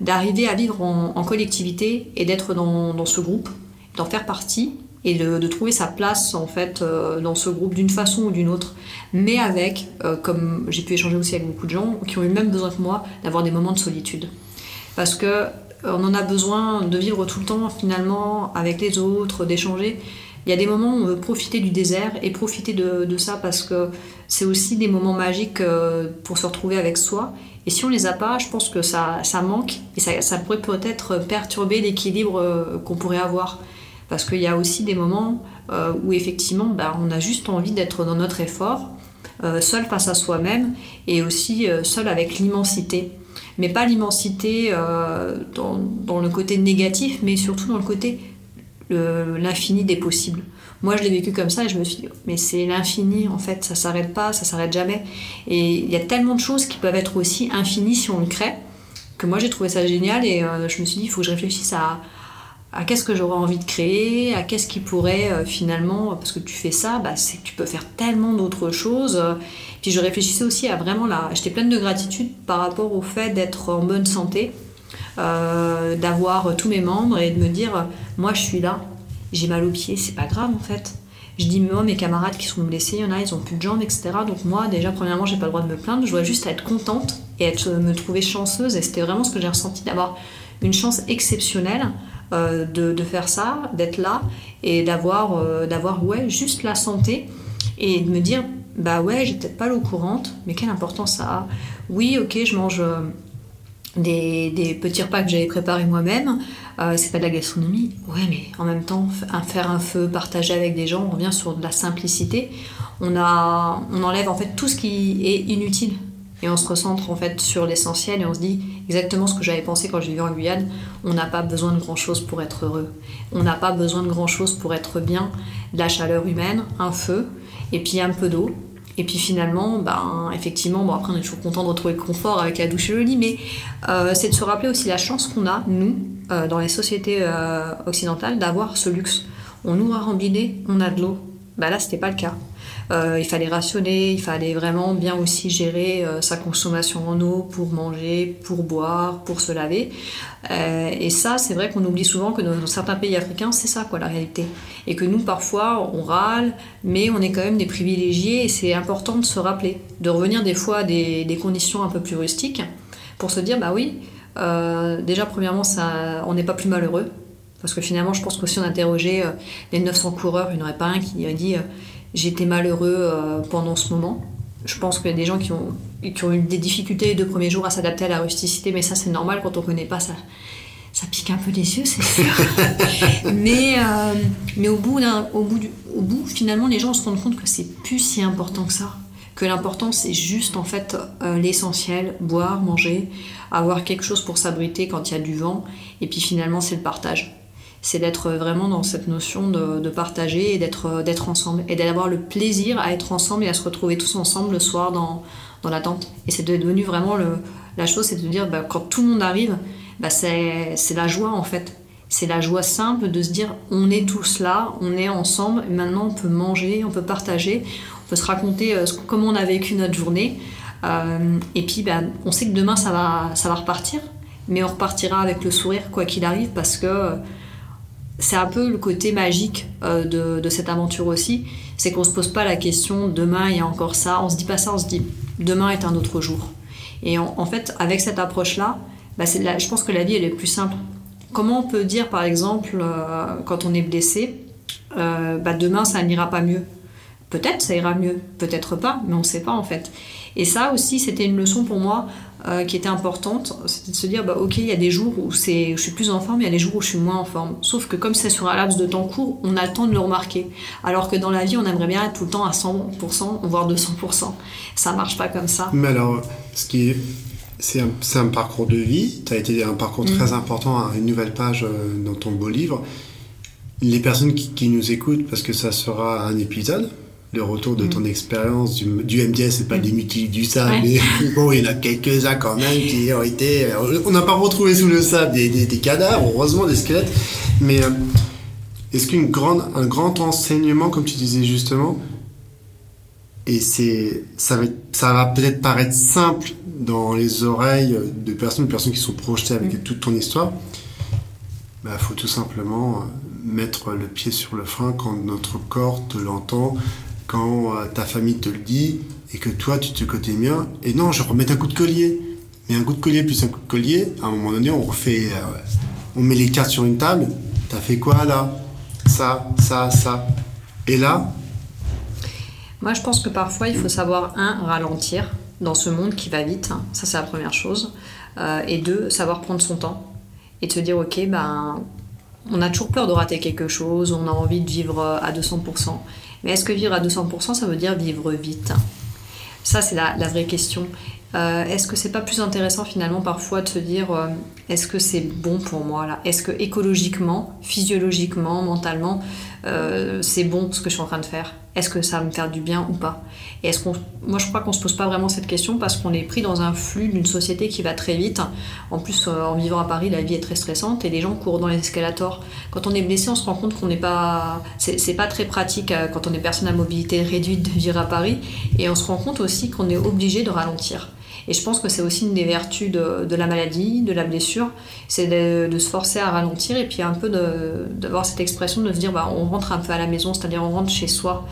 d'arriver à vivre en, collectivité et d'être dans, dans, ce groupe, d'en faire partie, et de, trouver sa place en fait euh, dans ce groupe d'une façon ou d'une autre, mais avec, euh, comme j'ai pu échanger aussi avec beaucoup de gens qui ont eu le même besoin que moi, d'avoir des moments de solitude. Parce que euh, on en a besoin de vivre tout le temps finalement avec les autres, d'échanger. Il y a des moments où on veut profiter du désert et profiter de, ça parce que c'est aussi des moments magiques pour se retrouver avec soi. Et si on les a pas, je pense que ça, ça manque et ça, ça pourrait peut-être perturber l'équilibre qu'on pourrait avoir. Parce qu'il y a aussi des moments euh, où effectivement bah, on a juste envie d'être dans notre effort, euh, seul face à soi-même et aussi euh, seul avec l'immensité. Mais pas l'immensité dans, le côté négatif, mais surtout dans le côté l'infini des possibles. Moi, je l'ai vécu comme ça et je me suis dit, mais c'est l'infini en fait, ça s'arrête pas, ça s'arrête jamais. Et il y a tellement de choses qui peuvent être aussi infinies si on le crée, que moi j'ai trouvé ça génial et je me suis dit, il faut que je réfléchisse à, à qu'est-ce que j'aurais envie de créer, à qu'est-ce qui pourrait euh, finalement, parce que tu fais ça, bah, c'est que tu peux faire tellement d'autres choses. Puis je réfléchissais aussi à vraiment là, j'étais pleine de gratitude par rapport au fait d'être en bonne santé, euh, d'avoir tous mes membres et de me dire, moi je suis là, j'ai mal aux pieds, c'est pas grave en fait. Je dis, moi, mes camarades qui sont blessés, il y en a, ils ont plus de jambes, etc. Donc moi, déjà, premièrement, j'ai pas le droit de me plaindre, je dois juste être contente et être, me trouver chanceuse. Et c'était vraiment ce que j'ai ressenti d'avoir une chance exceptionnelle euh, de, faire ça, d'être là et d'avoir euh, d'avoir ouais juste la santé et de me dire bah ouais j'ai peut-être pas l'eau courante mais quelle importance ça a. Oui ok je mange euh, des, des, petits repas que j'avais préparés moi-même. C'est pas de la gastronomie. Ouais mais en même temps faire un feu partager avec des gens on revient sur de la simplicité. On a on enlève en fait tout ce qui est inutile et on se recentre en fait sur l'essentiel et on se dit exactement ce que j'avais pensé quand je vivais en Guyane, on n'a pas besoin de grand chose pour être heureux. On n'a pas besoin de grand chose pour être bien. De la chaleur humaine, un feu, et puis un peu d'eau. Et puis finalement, ben, effectivement, bon, après on est toujours content de retrouver le confort avec la douche et le lit, mais euh, c'est de se rappeler aussi la chance qu'on a, nous, euh, dans les sociétés euh, occidentales, d'avoir ce luxe. On nous a rembiner, on a de l'eau. Ben là, c'était pas le cas. Euh, il fallait rationner, il fallait vraiment bien aussi gérer euh, sa consommation en eau pour manger, pour boire, pour se laver. Euh, et ça, c'est vrai qu'on oublie souvent que dans, certains pays africains, c'est ça quoi la réalité. Et que nous, parfois, on râle, mais on est quand même des privilégiés et c'est important de se rappeler, de revenir des fois à des, des conditions un peu plus rustiques pour se dire, bah oui, déjà, premièrement, ça, on n'est pas plus malheureux. Parce que finalement, je pense que si on interrogeait les 900 coureurs, il n'y en aurait pas un qui a dit j'étais malheureux euh, pendant ce moment. Je pense qu'il y a des gens qui ont, eu des difficultés les deux premiers jours à s'adapter à la rusticité, mais ça c'est normal quand on ne connaît pas ça. Ça pique un peu les yeux, c'est sûr. <laughs> mais, euh, mais au bout, au, bout finalement, les gens se rendent compte que c'est plus si important que ça. Que l'important, c'est juste en fait euh, l'essentiel boire, manger, avoir quelque chose pour s'abriter quand il y a du vent. Et puis finalement, c'est le partage c'est d'être vraiment dans cette notion de, partager et d'être, d'être ensemble et d'avoir le plaisir à être ensemble et à se retrouver tous ensemble le soir dans, dans la tente. Et c'est devenu vraiment le, la chose, c'est de dire bah, quand tout le monde arrive, bah, c'est, c'est la joie en fait. C'est la joie simple de se dire on est tous là, on est ensemble, maintenant on peut manger, on peut partager, on peut se raconter euh, comment on a vécu notre journée. Euh, et puis bah, on sait que demain ça va, ça va repartir, mais on repartira avec le sourire quoi qu'il arrive parce que c'est un peu le côté magique euh, de, cette aventure aussi, c'est qu'on se pose pas la question demain il y a encore ça, on se dit pas ça, on se dit demain est un autre jour. Et en, fait, avec cette approche-là, bah, je pense que la vie elle est plus simple. Comment on peut dire par exemple euh, quand on est blessé, euh, bah, demain ça n'ira pas mieux? Peut-être ça ira mieux, peut-être pas, mais on ne sait pas en fait. Et ça aussi, c'était une leçon pour moi euh, qui était importante, c'était de se dire, bah, ok, il y a des jours où, je suis plus en forme, il y a des jours où je suis moins en forme. Sauf que comme c'est sur un laps de temps court, on a le temps de le remarquer. Alors que dans la vie, on aimerait bien être tout le temps à 100%, voire 200%. Ça marche pas comme ça. Mais alors, ce qui est... C'est un, parcours de vie, tu as été un parcours mm. très important à une nouvelle page euh, dans ton beau livre. Les personnes qui, qui nous écoutent, parce que ça sera un épisode, le retour de ton mm. expérience du, MDS, c'est pas mm. des mutiles du sable, mais <laughs> bon, il y en a quelques-uns quand même qui ont été. On n'a pas retrouvé sous le sable des, des, cadavres, heureusement des squelettes, mais euh, est-ce qu'un un grand enseignement, comme tu disais justement, et c'est ça va, ça va peut-être paraître simple dans les oreilles de personnes, de personnes qui sont projetées avec mm. toute ton histoire, il bah, faut tout simplement euh, mettre le pied sur le frein quand notre corps te l'entend, quand euh, ta famille te le dit et que toi tu te côté bien. Et non, je remets un coup de collier. Mais un coup de collier plus un coup de collier, à un moment donné, on refait, euh, on met les cartes sur une table. T'as fait quoi là? Ça, ça, ça. Et là? Moi, je pense que parfois, il faut savoir un ralentir dans ce monde qui va vite. Ça, c'est la première chose. Euh, et deux, savoir prendre son temps et se dire, ok, ben, on a toujours peur de rater quelque chose, on a envie de vivre à 200%. Mais est-ce que vivre à 200%, ça veut dire vivre vite? Ça, c'est la, vraie question. Euh, est-ce que c'est pas plus intéressant finalement parfois de se dire euh, est-ce que c'est bon pour moi Est-ce que écologiquement, physiologiquement, mentalement, euh, c'est bon ce que je suis en train de faire Est-ce que ça va me faire du bien ou pas? Et est-ce moi je crois qu'on se pose pas vraiment cette question parce qu'on est pris dans un flux d'une société qui va très vite. En plus, euh, en vivant à Paris, la vie est très stressante et les gens courent dans les escalators. Quand on est blessé, on se rend compte qu'on n'est pas, c'est, pas très pratique euh, quand on est personne à mobilité réduite de vivre à Paris et on se rend compte aussi qu'on est obligé de ralentir. Et je pense que c'est aussi une des vertus de, la maladie, de la blessure, c'est de, se forcer à ralentir et puis un peu d'avoir cette expression de se dire bah, on rentre un peu à la maison, c'est-à-dire on rentre chez soi,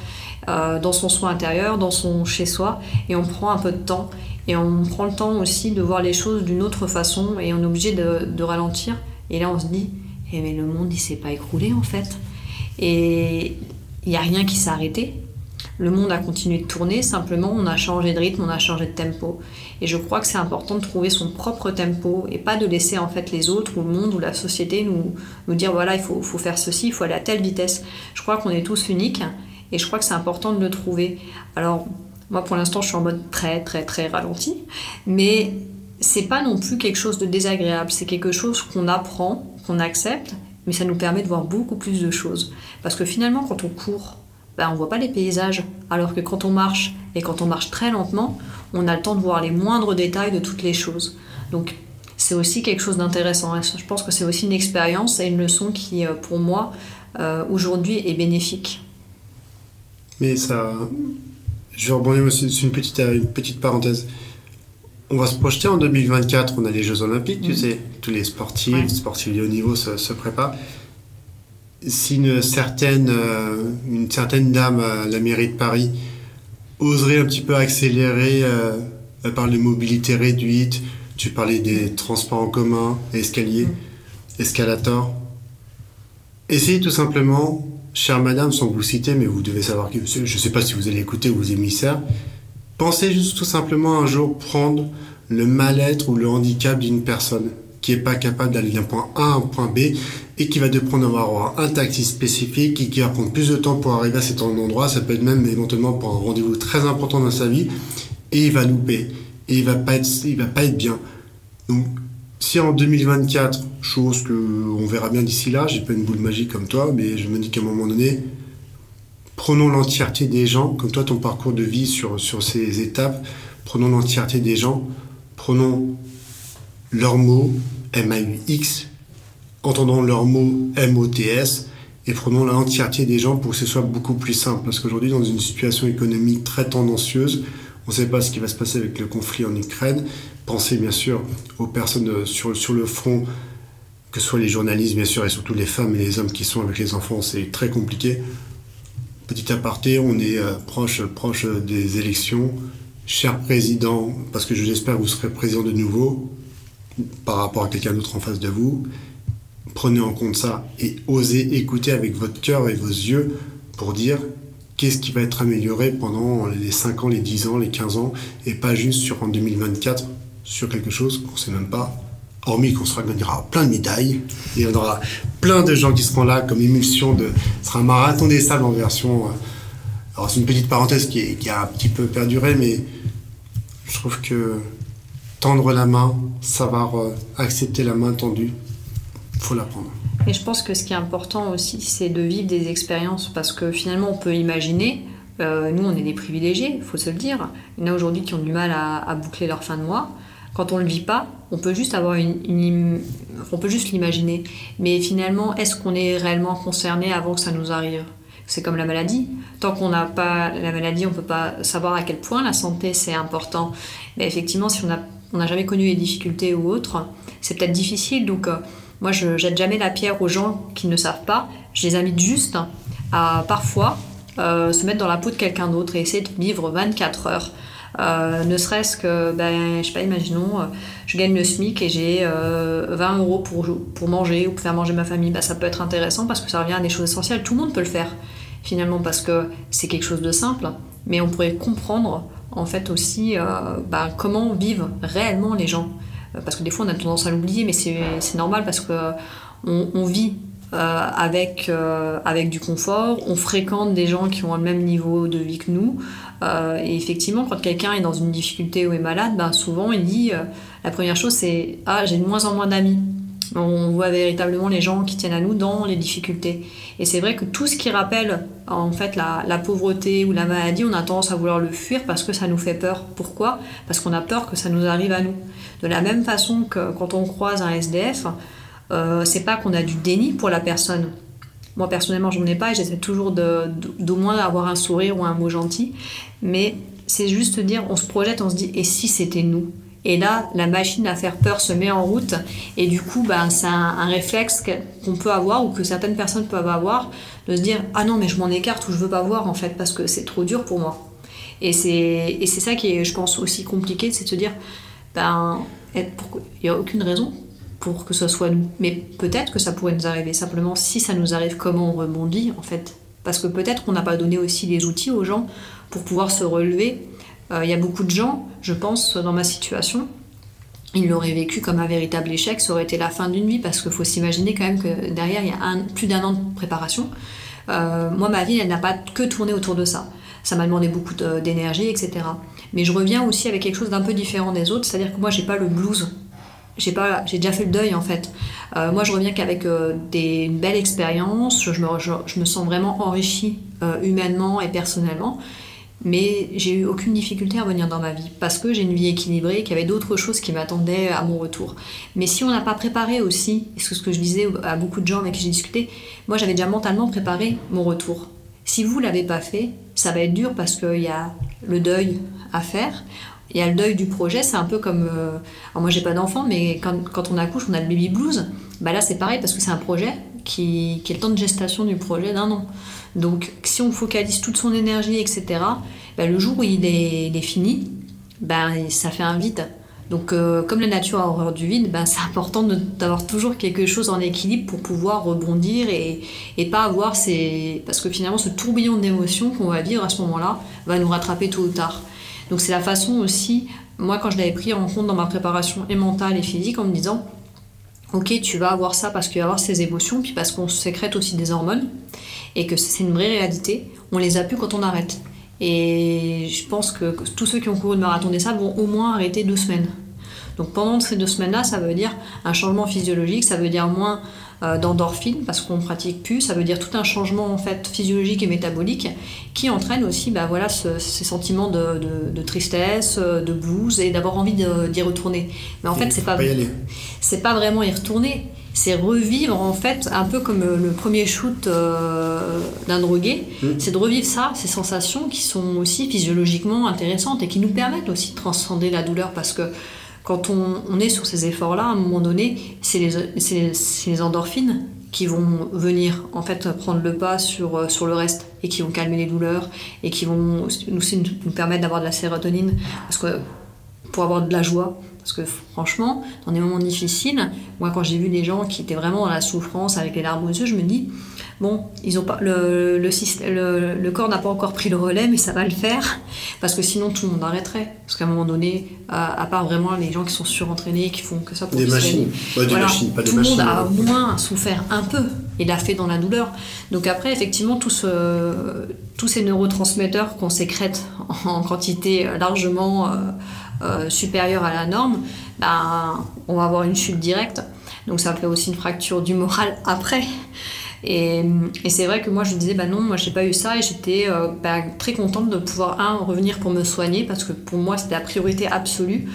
euh, dans son soin intérieur, dans son chez soi, et on prend un peu de temps. Et on prend le temps aussi de voir les choses d'une autre façon et on est obligé de, ralentir. Et là on se dit, eh mais le monde il s'est pas écroulé en fait. Et il n'y a rien qui s'est arrêté. Le monde a continué de tourner, simplement on a changé de rythme, on a changé de tempo. Et je crois que c'est important de trouver son propre tempo et pas de laisser en fait les autres ou le monde ou la société nous, nous dire voilà, il faut, faut faire ceci, il faut aller à telle vitesse. Je crois qu'on est tous uniques et je crois que c'est important de le trouver. Alors, moi pour l'instant, je suis en mode très très très ralenti, mais c'est pas non plus quelque chose de désagréable, c'est quelque chose qu'on apprend, qu'on accepte, mais ça nous permet de voir beaucoup plus de choses. Parce que finalement, quand on court, ben, on voit pas les paysages. Alors que quand on marche, et quand on marche très lentement, on a le temps de voir les moindres détails de toutes les choses. Donc c'est aussi quelque chose d'intéressant. Je pense que c'est aussi une expérience et une leçon qui, euh, pour moi, euh, aujourd'hui est bénéfique. Mais ça... Je vais rebondir sur une petite, une petite parenthèse. On va se projeter en 2024, on a les Jeux Olympiques, tu mm. sais, tous les sportifs, les sportifs de haut niveau se, se préparent si une certaine, euh, une certaine dame à la mairie de Paris oserait un petit peu accélérer, euh, elle parle de mobilité réduite, tu parlais des transports en commun, escaliers, escalator. Essayez tout simplement, chère madame, sans vous citer, mais vous devez savoir que je ne sais pas si vous allez écouter vos émissaires, pensez juste tout simplement un jour prendre le mal-être ou le handicap d'une personne qui n'est pas capable d'aller d'un point A à un point B et qui va devoir avoir un taxi spécifique et qui va prendre plus de temps pour arriver à cet endroit. Ça peut être même éventuellement pour un rendez-vous très important dans sa vie et il va louper et il va pas être, il va pas être bien. Donc, si en 2024, chose que on verra bien d'ici là, j'ai pas une boule magique comme toi, mais je me dis qu'à un moment donné, prenons l'entièreté des gens, comme toi ton parcours de vie sur, sur ces étapes, prenons l'entièreté des gens, prenons leurs mots, M-A-U-X, entendons leurs mots M-O-T-S, et prenons l'entièreté des gens pour que ce soit beaucoup plus simple. Parce qu'aujourd'hui, dans une situation économique très tendancieuse, on ne sait pas ce qui va se passer avec le conflit en Ukraine. Pensez bien sûr aux personnes sur, sur le front, que ce soit les journalistes bien sûr, et surtout les femmes et les hommes qui sont avec les enfants, c'est très compliqué. Petit aparté, on est euh, proche, proche des élections. Cher président, parce que j'espère que vous serez président de nouveau, par rapport à quelqu'un d'autre en face de vous. Prenez en compte ça et osez écouter avec votre cœur et vos yeux pour dire qu'est-ce qui va être amélioré pendant les 5 ans, les 10 ans, les 15 ans, et pas juste sur en 2024, sur quelque chose qu'on ne sait même pas, hormis qu'on se gagnera plein de médailles, il y en aura plein de gens qui seront là comme émulsion de... Ce sera un marathon des salles en version... Euh, alors c'est une petite parenthèse qui a un petit peu perduré, mais je trouve que tendre la main, savoir euh, accepter la main tendue, faut la prendre. Et je pense que ce qui est important aussi, c'est de vivre des expériences parce que finalement, on peut imaginer, Euh, nous, on est des privilégiés, il faut se le dire. Il y en a aujourd'hui qui ont du mal à, boucler leur fin de mois. Quand on ne le vit pas, on peut juste avoir une, on peut juste l'imaginer. Mais finalement, est-ce qu'on est réellement concerné avant que ça nous arrive? C'est comme la maladie. Tant qu'on n'a pas la maladie, on ne peut pas savoir à quel point la santé c'est important. Mais effectivement, si on n'a jamais connu les difficultés ou autres, c'est peut-être difficile. Donc, euh, moi, je jette jamais la pierre aux gens qui ne savent pas. Je les invite juste à parfois euh, se mettre dans la peau de quelqu'un d'autre et essayer de vivre 24 heures. Euh, ne serait-ce que, ben, je sais pas, imaginons, je gagne le SMIC et j'ai 20 euros pour, pour manger ou pour faire manger ma famille. Ben, ça peut être intéressant parce que ça revient à des choses essentielles. Tout le monde peut le faire finalement parce que c'est quelque chose de simple, mais on pourrait comprendre en fait aussi ben, comment vivent réellement les gens. Parce que des fois on a tendance à l'oublier, mais c'est normal parce que on vit euh, avec, euh, du confort. On fréquente des gens qui ont le même niveau de vie que nous. Euh, et effectivement, quand quelqu'un est dans une difficulté ou est malade, ben souvent il dit la première chose c'est Ah, j'ai de moins en moins d'amis. On voit véritablement les gens qui tiennent à nous dans les difficultés. Et c'est vrai que tout ce qui rappelle en fait la, la, pauvreté ou la maladie, on a tendance à vouloir le fuir parce que ça nous fait peur. Pourquoi? Parce qu'on a peur que ça nous arrive à nous. De la même façon que quand on croise un SDF, euh, c'est pas qu'on a du déni pour la personne. Moi personnellement, j'en ai pas et j'essaie toujours d'au moins avoir un sourire ou un mot gentil. Mais c'est juste dire, on se projette, on se dit, et si c'était nous? Et là, la machine à faire peur se met en route et du coup, ben, c'est un, réflexe qu'on peut avoir ou que certaines personnes peuvent avoir de se dire, ah non, mais je m'en écarte ou je veux pas voir en fait parce que c'est trop dur pour moi. Et c'est ça qui est, je pense, aussi compliqué, c'est de se dire, ben, il n'y a aucune raison pour que ce soit nous. Mais peut-être que ça pourrait nous arriver. Simplement, si ça nous arrive, comment on rebondit en fait? Parce que peut-être qu'on n'a pas donné aussi les outils aux gens pour pouvoir se relever. Euh, il y a beaucoup de gens, je pense, dans ma situation, ils l'auraient vécu comme un véritable échec. Ça aurait été la fin d'une vie parce qu'il faut s'imaginer quand même que derrière, il y a plus d'un an de préparation. Euh, moi, ma vie, elle n'a pas que tourné autour de ça. Ça m'a demandé beaucoup d'énergie, etc. Mais je reviens aussi avec quelque chose d'un peu différent des autres, c'est-à-dire que moi, j'ai pas le blues j'ai pas j'ai déjà fait le deuil en fait euh, moi je reviens qu'avec une belle expérience je me, je, me sens vraiment enrichie humainement et personnellement mais j'ai eu aucune difficulté à revenir dans ma vie parce que j'ai une vie équilibrée qu'il y avait d'autres choses qui m'attendaient à mon retour mais si on n'a pas préparé aussi c'est ce que je disais à beaucoup de gens avec qui j'ai discuté moi j'avais déjà mentalement préparé mon retour si vous l'avez pas fait ça va être dur parce qu'il y a le deuil à faire il y a le deuil du projet, c'est un peu comme. Euh, alors moi j'ai pas d'enfant, mais quand, quand, on accouche, on a le baby blues. Bah là c'est pareil parce que c'est un projet qui, qui est le temps de gestation du projet d'un an. Donc si on focalise toute son énergie, etc., bah, le jour où il est, fini, bah, ça fait un vide. Donc euh, comme la nature a horreur du vide, bah, c'est important d'avoir toujours quelque chose en équilibre pour pouvoir rebondir et, et pas avoir ces... Parce que finalement ce tourbillon d'émotions qu'on va vivre à ce moment-là va nous rattraper tôt ou tard. Donc c'est la façon aussi, moi quand je l'avais pris en compte dans ma préparation et mentale et physique en me disant, ok tu vas avoir ça parce qu'il va y avoir ces émotions, puis parce qu'on sécrète aussi des hormones, et que c'est une vraie réalité, on les a plus quand on arrête. Et je pense que tous ceux qui ont couru le marathon des sables vont au moins arrêter deux semaines. Donc pendant ces deux semaines-là, ça veut dire un changement physiologique, ça veut dire moins d'endorphines parce qu'on pratique plus. Ça veut dire tout un changement en fait physiologique et métabolique qui entraîne aussi bah, voilà, ces sentiments de, tristesse, de blues et d'avoir envie d'y retourner. Mais en fait, c'est pas, c'est pas vraiment y retourner. C'est revivre en fait un peu comme le premier shoot euh, d'un drogué. Mmh. C'est de revivre ça, ces sensations qui sont aussi physiologiquement intéressantes et qui nous permettent aussi de transcender la douleur parce que quand on, est sur ces efforts-là, à un moment donné, c'est les, endorphines qui vont venir en fait prendre le pas sur, euh, sur le reste et qui vont calmer les douleurs et qui vont nous, nous permettre d'avoir de la sérotonine parce que pour avoir de la joie. Parce que franchement dans des moments difficiles moi quand j'ai vu des gens qui étaient vraiment dans la souffrance avec les larmes aux yeux je me dis Bon, ils ont pas, le, le, le, corps n'a pas encore pris le relais, mais ça va le faire, parce que sinon tout le monde arrêterait. Parce qu'à un moment donné, à, part vraiment les gens qui sont surentraînés, qui font que ça pour des machines, des machines, pas des tout le monde a au moins souffert un peu et l'a fait dans la douleur. Donc après, effectivement, tous ces neurotransmetteurs qu'on sécrète en, quantité largement euh, euh, supérieure à la norme, ben, on va avoir une chute directe. Donc ça fait aussi une fracture du moral après. Et, et c'est vrai que moi, je disais, bah non, moi, j'ai pas eu ça et j'étais euh, bah, très contente de pouvoir, un, revenir pour me soigner parce que pour moi, c'était la priorité absolue.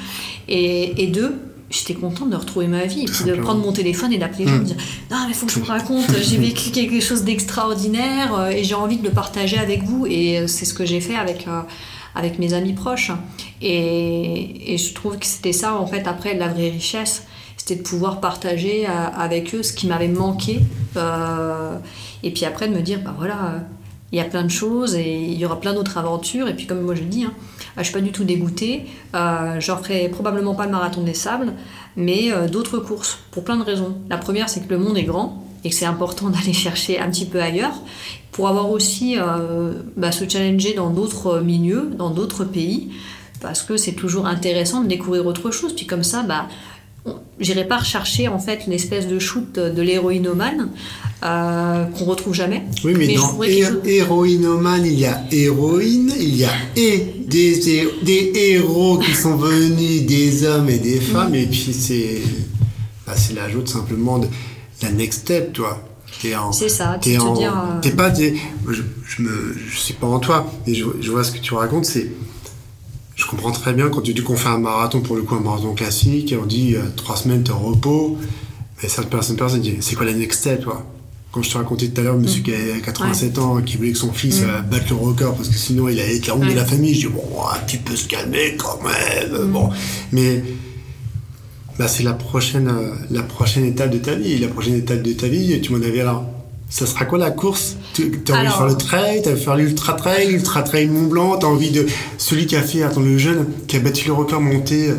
Et, et deux, j'étais contente de retrouver ma vie et puis de prendre mon téléphone et d'appeler les gens et de dire non mais faut que je vous raconte j'ai <laughs> vécu quelque chose d'extraordinaire euh, et j'ai envie de le partager avec vous et c'est ce que j'ai fait avec euh, avec mes amis proches. Et, et je trouve que c'était ça en fait après la vraie richesse c'était de pouvoir partager euh, avec eux ce qui m'avait manqué et puis après de me dire bah voilà il y a plein de choses et il y aura plein d'autres aventures et puis comme moi je le dis hein, je suis pas du tout dégoûtée. Euh, je ferai probablement pas le marathon des sables, mais euh, d'autres courses, pour plein de raisons. La première, c'est que le monde est grand et que c'est important <laughs> d'aller chercher un petit peu ailleurs pour avoir aussi euh, bah, se challenger dans d'autres milieux, dans d'autres pays, parce que c'est toujours intéressant de découvrir autre chose. Puis comme ça, bah, j'irai pas rechercher en fait une espèce de shoot de l'héroïnomane euh, qu'on retrouve jamais. Oui, mais, dans héroïnomane, il y a héroïne, il y a et des, des héros qui sont venus, des hommes et des femmes, et puis c'est bah, c'est l'ajout simplement de la next step, toi. C'est ça, tu te dire. Euh, t'es pas. je, je, me, je suis pas en toi, mais je, je vois ce que tu racontes, c'est je comprends très bien quand tu dis qu'on fait un marathon, pour le coup, un marathon classique, et on dit euh, trois semaines de repos, mais cette personne, personne dit c'est quoi la next step, toi? Quand je te racontais tout à l'heure, monsieur mm. qui a 87 ans, qui voulait que son fils mm. euh, batte le record parce que sinon il allait être la honte de la famille, je dis bon, un petit peu se calmer quand même, mm. bon. Mais bah, c'est la prochaine, euh, la prochaine étape de ta vie. La prochaine étape de ta vie, tu m'en avais là ça sera quoi la course Tu as envie de faire le trail, tu as envie de faire l'ultra trail, l'ultra trail Mont Blanc, tu as envie de. Celui qui a fait, attends, le jeune, qui a battu le record monté,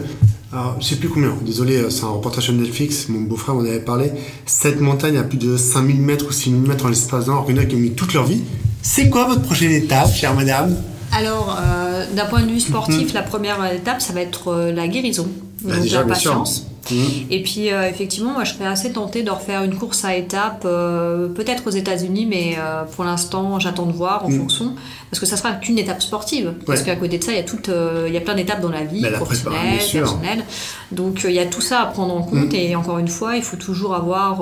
alors, je sais plus combien, désolé, euh, c'est un reportage sur Netflix, mon beau-frère m'en avait parlé. Cette montagne a plus de 5000 mètres ou 6000 mètres en l'espace d'un, il y qui ont mis toute leur vie. C'est quoi votre prochaine étape, chère madame? Alors, euh, d'un point de vue sportif, mm-hmm. la première étape, ça va être euh, la guérison. Bah, donc, déjà, la patience. Mmh. Et puis, euh, effectivement, moi, je serais assez tentée de refaire une course à étapes, euh, peut-être aux États-Unis, mais euh, pour l'instant, j'attends de voir en mmh. fonction. Parce que ça sera qu'une étape sportive. Parce qu'à côté de ça, il y a, toute, il y a plein d'étapes dans la vie, professionnelle, personnelle. Donc, il y a tout ça à prendre en compte. Mmh. Et encore une fois, il faut toujours avoir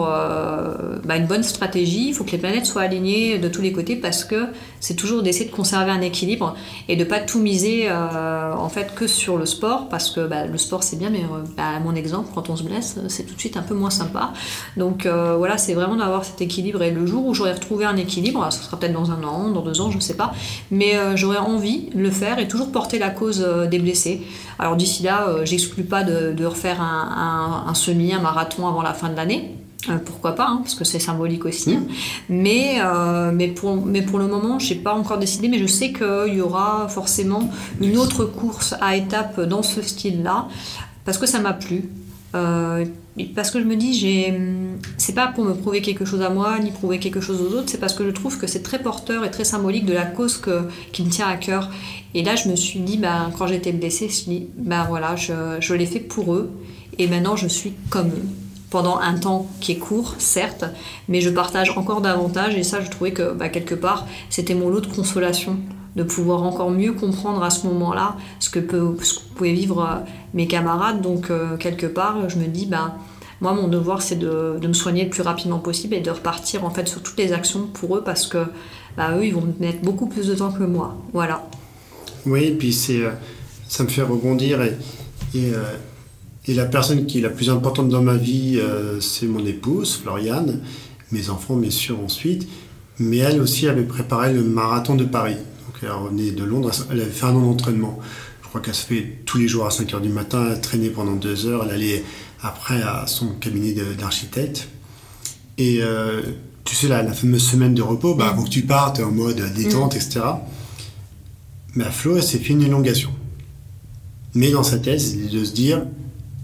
bah, une bonne stratégie. Il faut que les planètes soient alignées de tous les côtés parce que c'est toujours d'essayer de conserver un équilibre et de pas tout miser en fait que sur le sport. Parce que bah, le sport, c'est bien, mais bah, à mon exemple, quand on se blesse, c'est tout de suite un peu moins sympa. Donc euh, voilà, c'est vraiment d'avoir cet équilibre. Et le jour où j'aurai retrouvé un équilibre, ce sera peut-être dans un an, dans deux ans, je ne sais pas, mais euh, j'aurais envie de le faire et toujours porter la cause euh, des blessés. Alors d'ici là, j'exclus pas de, refaire un, semi, un marathon avant la fin de l'année. pourquoi pas, hein, parce que c'est symbolique aussi. Mmh. Mais, mais, pour, mais pour le moment, je n'ai pas encore décidé, mais je sais qu'il y aura forcément une autre course à étapes dans ce style-là, parce que ça m'a plu. Euh, parce que je me dis, c'est pas pour me prouver quelque chose à moi, ni prouver quelque chose aux autres, c'est parce que je trouve que c'est très porteur et très symbolique de la cause que, qui me tient à cœur. Et là, je me suis dit, bah, quand j'étais blessée, je bah voilà, je, je l'ai fait pour eux, et maintenant je suis comme eux. Pendant un temps qui est court, certes, mais je partage encore davantage, et ça, je trouvais que, bah, quelque part, c'était mon lot de consolation de pouvoir encore mieux comprendre à ce moment-là ce que, peut, ce pouvaient vivre euh, mes camarades. Donc, euh, quelque part, je me dis, bah, moi, mon devoir, c'est de, de, me soigner le plus rapidement possible et de repartir en fait sur toutes les actions pour eux parce que bah, eux, ils vont mettre beaucoup plus de temps que moi. Voilà. Oui, et puis c'est, euh, ça me fait rebondir et, et, et, la personne qui est la plus importante dans ma vie, c'est mon épouse, Floriane, mes enfants, bien sûr, ensuite. Mais elle aussi avait préparé le marathon de Paris. Elle revenait de Londres, elle avait fait un an d'entraînement. Je crois qu'elle se fait tous les jours à 5 h du matin, elle traînait pendant deux heures, elle allait après à son cabinet d'architecte. Et euh, tu sais, la, la, fameuse semaine de repos, bah, avant que tu partes en mode détente, mm. etc. Mais à Flo, elle s'est fait une élongation. Mais dans sa tête, c'est de se dire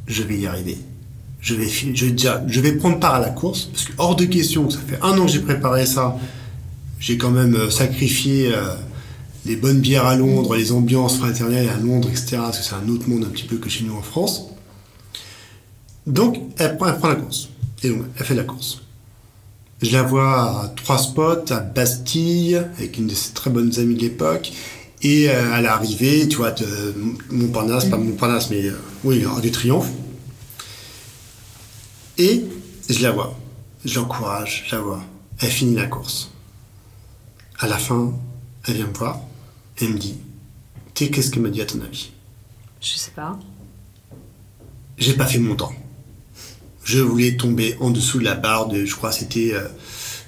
je vais y arriver. Je vais, je, déjà, je vais prendre part à la course, parce que hors de question, ça fait un an que j'ai préparé ça. J'ai quand même euh, sacrifié. Euh, les bonnes bières à Londres, les ambiances fraternelles à Londres, etc. Parce que c'est un autre monde un petit peu que chez nous en France. Donc, elle prend, la course. Et donc, elle fait la course. Je la vois à trois spots, à Bastille, avec une de ses très bonnes amies de l'époque. Et euh, à l'arrivée, tu vois, Montparnasse, pas Montparnasse, mais euh, oui, du Triomphe. Et je la vois. Je l'encourage, je la vois. Elle finit la course. À la fin, elle vient me voir et me dit sais, qu'est-ce qu'elle m'a dit à ton avis? Je sais pas. J'ai pas fait mon temps. Je voulais tomber en dessous de la barre de, je crois, c'était euh,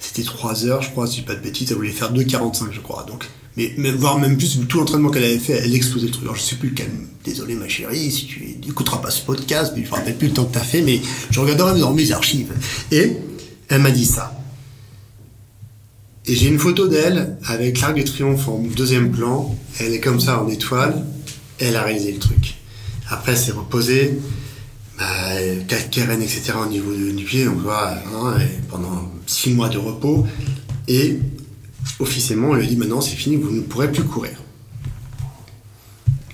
c'était 3 heures, je crois, si je dis pas de bêtises. Elle voulait faire 2,45, je crois. Donc, mais, mais voire même plus, tout l'entraînement qu'elle avait fait, elle explosait le truc. Alors, je sais plus lequel. Désolé, ma chérie, si tu n'écouteras pas ce podcast, mais je me rappelle plus le temps que tu as fait, mais je regarderai dans mes archives. Et elle m'a dit ça. Et j'ai une photo d'elle avec l'Arc de Triomphe en deuxième plan. Elle est comme ça en étoile. Elle a réalisé le truc. Après, elle s'est reposée. Bah, Karen, etc. au niveau du pied, on voit hein, pendant six mois de repos. Et officiellement, on lui a dit maintenant c'est fini, vous ne pourrez plus courir.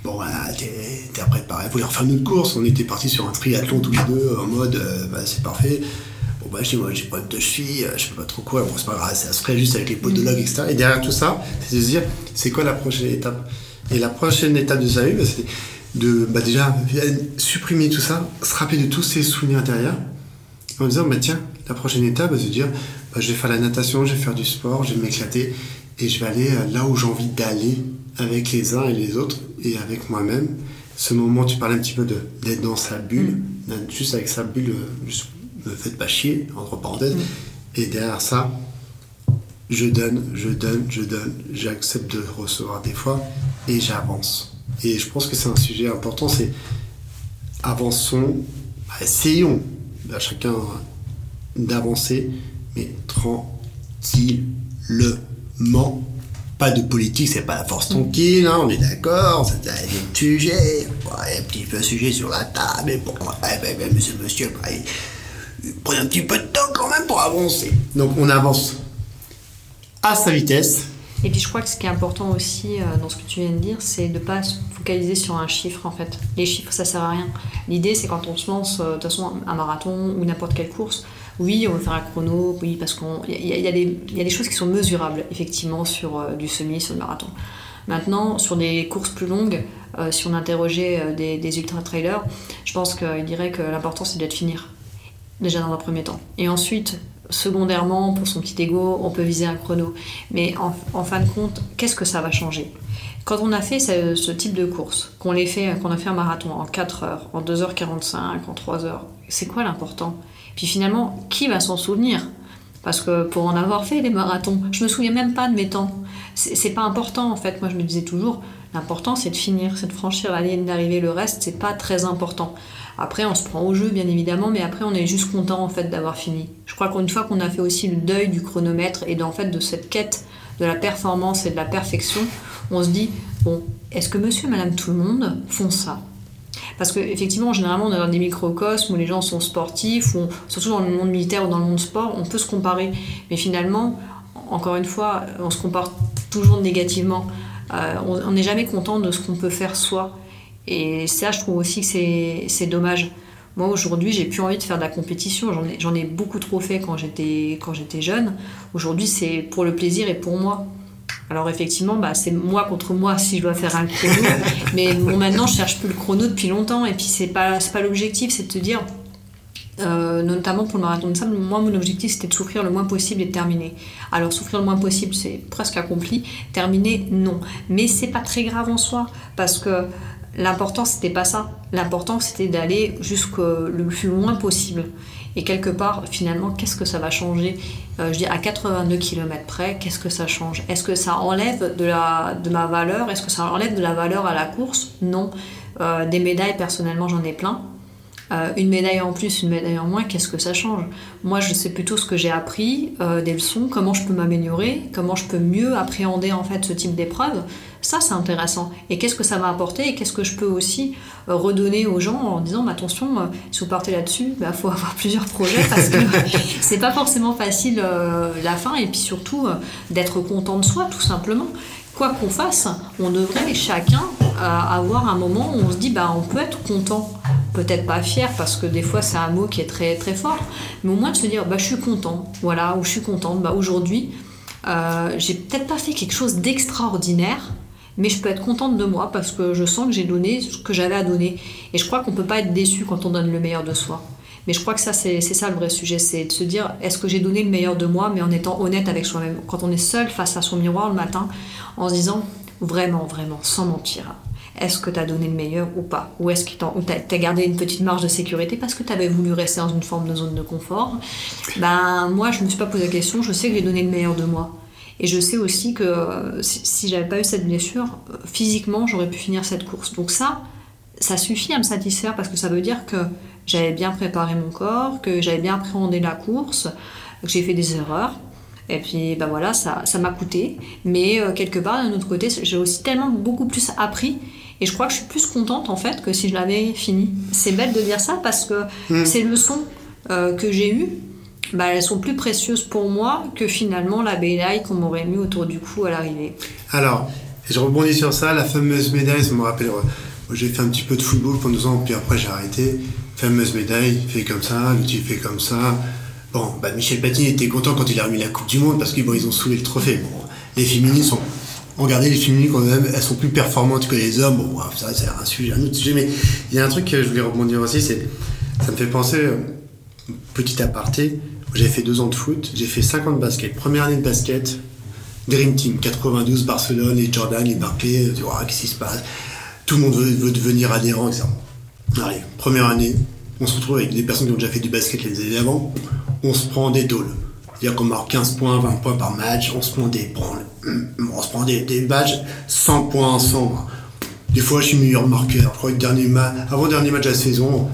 Bon, voilà, t'es préparé. Vous voulez refaire une course? On était parti sur un triathlon tous les deux en mode bah, c'est parfait. Bah, je dis, moi, j'ai pas de cheville, je peux pas trop courir. Bon, c'est pas grave, ça se ferait juste avec les podologues, etc. Et derrière tout ça, c'est de se dire, c'est quoi la prochaine étape? Et la prochaine étape de sa vie, bah, c'est de bah, déjà supprimer tout ça, se rappeler de tous ces souvenirs intérieurs, en disant, bah, tiens, la prochaine étape, c'est de dire, bah, je vais faire la natation, je vais faire du sport, je vais m'éclater, et je vais aller euh, là où j'ai envie d'aller avec les uns et les autres, et avec moi-même. Ce moment, tu parlais un petit peu d'être dans sa bulle, mm. juste avec sa bulle, euh, juste me faites pas chier, entre parenthèses. Mm. Et derrière ça, je donne, je donne, je donne, j'accepte de recevoir des fois et j'avance. Et je pense que c'est un sujet important, c'est avançons, essayons à chacun d'avancer, mais tranquillement. Pas de politique, c'est pas la force mm. tranquille, hein, on est d'accord, c'est un sujet, un petit peu sujet sur la table, mais bon, monsieur, monsieur, prenez un petit peu de temps quand même pour avancer. Donc on avance à sa vitesse. Et puis je crois que ce qui est important aussi euh, dans ce que tu viens de dire, c'est de ne pas se focaliser sur un chiffre en fait. Les chiffres, ça sert à rien. L'idée, c'est quand on se lance, euh, de toute façon, un marathon ou n'importe quelle course, oui, on veut faire un chrono, oui, parce qu'il y, y, a des choses qui sont mesurables, effectivement, sur euh, du semi, sur le marathon. Maintenant, sur des courses plus longues, si on interrogeait des, des ultra-trailers, je pense qu'ils diraient que l'important, c'est d'être finir déjà dans un premier temps. Et ensuite, secondairement, pour son petit ego, on peut viser un chrono. Mais en, fin de compte, qu'est-ce que ça va changer? Quand on a fait ce, type de course, qu'on fait, qu'on a fait un marathon en 4 heures, en 2h45, en 3 heures, c'est quoi l'important? Puis finalement, qui va s'en souvenir? Parce que pour en avoir fait des marathons, je me souviens même pas de mes temps. C'est pas important en fait. Moi je me disais toujours, l'important c'est de finir, c'est de franchir la ligne d'arrivée. Le reste c'est pas très important. Après, on se prend au jeu, bien évidemment, mais après, on est juste content en fait d'avoir fini. Je crois qu'une fois qu'on a fait aussi le deuil du chronomètre et en fait de cette quête de la performance et de la perfection, on se dit bon, est-ce que Monsieur et Madame tout le monde font ça? Parce qu'effectivement, généralement, on est dans des microcosmes où les gens sont sportifs, ou surtout dans le monde militaire ou dans le monde sport, on peut se comparer. Mais finalement, encore une fois, on se compare toujours négativement. Euh, on n'est jamais content de ce qu'on peut faire soi. Et ça, je trouve aussi que c'est dommage. Moi, aujourd'hui, j'ai plus envie de faire de la compétition. J'en ai, ai, beaucoup trop fait quand j'étais jeune. Aujourd'hui, c'est pour le plaisir et pour moi. Alors effectivement, bah, c'est moi contre moi si je dois faire un chrono. <laughs> mais bon, maintenant, je cherche plus le chrono depuis longtemps. Et puis, c'est pas, pas l'objectif, c'est de te dire, euh, notamment pour le marathon de sable, moi, mon objectif, c'était de souffrir le moins possible et de terminer. Alors, souffrir le moins possible, c'est presque accompli. Terminer, non. Mais c'est pas très grave en soi. Parce que L'important, c'était pas ça. L'important, c'était d'aller jusqu'au le plus loin possible. Et quelque part, finalement, qu'est-ce que ça va changer? Euh, Je dis à 82 km près, qu'est-ce que ça change? Est-ce que ça enlève de, la, ma valeur? Est-ce que ça enlève de la valeur à la course? Non. Euh, des médailles, personnellement, j'en ai plein. Euh, une médaille en plus, une médaille en moins, qu'est-ce que ça change? Moi, je sais plutôt ce que j'ai appris, des leçons, comment je peux m'améliorer, comment je peux mieux appréhender en fait ce type d'épreuve. Ça, c'est intéressant. Et qu'est-ce que ça va apporter et qu'est-ce que je peux aussi euh, redonner aux gens en disant attention, euh, si vous partez là-dessus, il bah, faut <laughs> avoir plusieurs projets parce que <laughs> c'est pas forcément facile euh, la fin et puis surtout d'être content de soi, tout simplement. Quoi qu'on fasse, on devrait chacun avoir un moment où on se dit bah, on peut être content peut-être pas fier parce que des fois c'est un mot qui est très très fort, mais au moins de se dire bah je suis content, voilà, ou je suis contente, bah aujourd'hui j'ai peut-être pas fait quelque chose d'extraordinaire, mais je peux être contente de moi parce que je sens que j'ai donné ce que j'avais à donner. Et je crois qu'on peut pas être déçu quand on donne le meilleur de soi. Mais je crois que ça, c'est ça le vrai sujet, c'est de se dire, est-ce que j'ai donné le meilleur de moi, mais en étant honnête avec soi-même? Quand on est seul face à son miroir le matin, en se disant, vraiment, vraiment, sans mentir, est-ce que tu as donné le meilleur ou pas Ou est-ce que tu as, gardé une petite marge de sécurité parce que tu avais voulu rester dans une forme de zone de confort? Ben moi, je ne me suis pas posé la question, je sais que j'ai donné le meilleur de moi. Et je sais aussi que euh, si, j'avais pas eu cette blessure, euh, physiquement, j'aurais pu finir cette course. Donc ça, ça suffit à me satisfaire parce que ça veut dire que j'avais bien préparé mon corps, que j'avais bien appréhendé la course, que j'ai fait des erreurs. Et puis ben voilà, ça, ça m'a coûté. Mais euh, quelque part, d'un autre côté, j'ai aussi tellement beaucoup plus appris. Et je crois que je suis plus contente en fait que si je l'avais fini. C'est bête de dire ça parce que mm. ces leçons euh, que j'ai eues, bah, elles sont plus précieuses pour moi que finalement la médaille qu'on m'aurait mis autour du cou à l'arrivée. Alors, je rebondis sur ça, la fameuse médaille, ça me rappelle j'ai fait un petit peu de football pendant deux ans, puis après j'ai arrêté. Fameuse médaille, fait comme ça, type fait comme ça. Bon, bah Michel Platini était content quand il a remis la Coupe du Monde parce qu'ils bon, ils ont soulevé le trophée. Bon, les féminines sont. Regardez, les féminines, quand même, elles sont plus performantes que les hommes. Ça, c'est un sujet, un autre sujet. Mais il y a un truc que je voulais rebondir aussi. Ça me fait penser, euh, petit aparté, j'ai fait deux ans de foot, j'ai fait cinq ans de basket. Première année de basket, Dream Team, 92, Barcelone, les Jordan, les Barclay, tu vois, qu'est-ce qui se passe? Tout le monde veut, devenir adhérent, etc. Allez, première année, on se retrouve avec des personnes qui ont déjà fait du basket les années avant, on se prend des tôles. C'est-à-dire qu'on marque 15 points, 20 points par match, on se prend des on se prend des, des badges, 100 points, 100. Des fois, je suis meilleur marqueur. Je crois que dernier avant dernier match de la saison,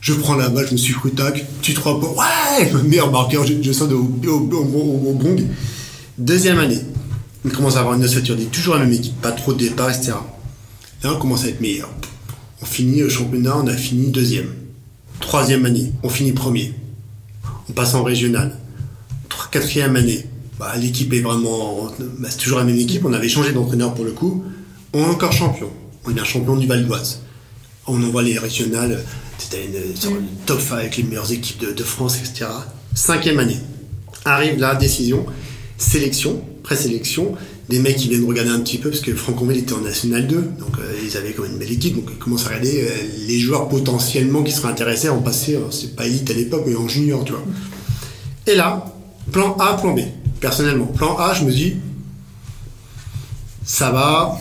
je prends la balle, je me suis cru tac, tu trois points, ouais, meilleur marqueur, je, je sens au, au, bong. Deuxième année, on commence à avoir une ossature, toujours la même équipe, pas trop de départ, etc. Là, on commence à être meilleur. On finit au championnat, on a fini deuxième. Troisième année, on finit premier. On passe en régional. Quatrième année, bah, l'équipe est vraiment. Bah, c'est toujours la même équipe, on avait changé d'entraîneur pour le coup. On est encore champion. On est un champion du Val d'Oise. On envoie les régionales, c'était une, top 5 avec les meilleures équipes de, France, etc. Cinquième année. Arrive la décision, sélection, présélection des mecs qui viennent regarder un petit peu, parce que Franconville était en National 2, donc euh, ils avaient quand même une belle équipe, donc ils commencent à regarder euh, les joueurs potentiellement qui seraient intéressés à en passer, euh, c'est pas élite à l'époque, mais en junior, tu vois. Et là, plan A, plan B. Personnellement, plan A, je me dis, ça va,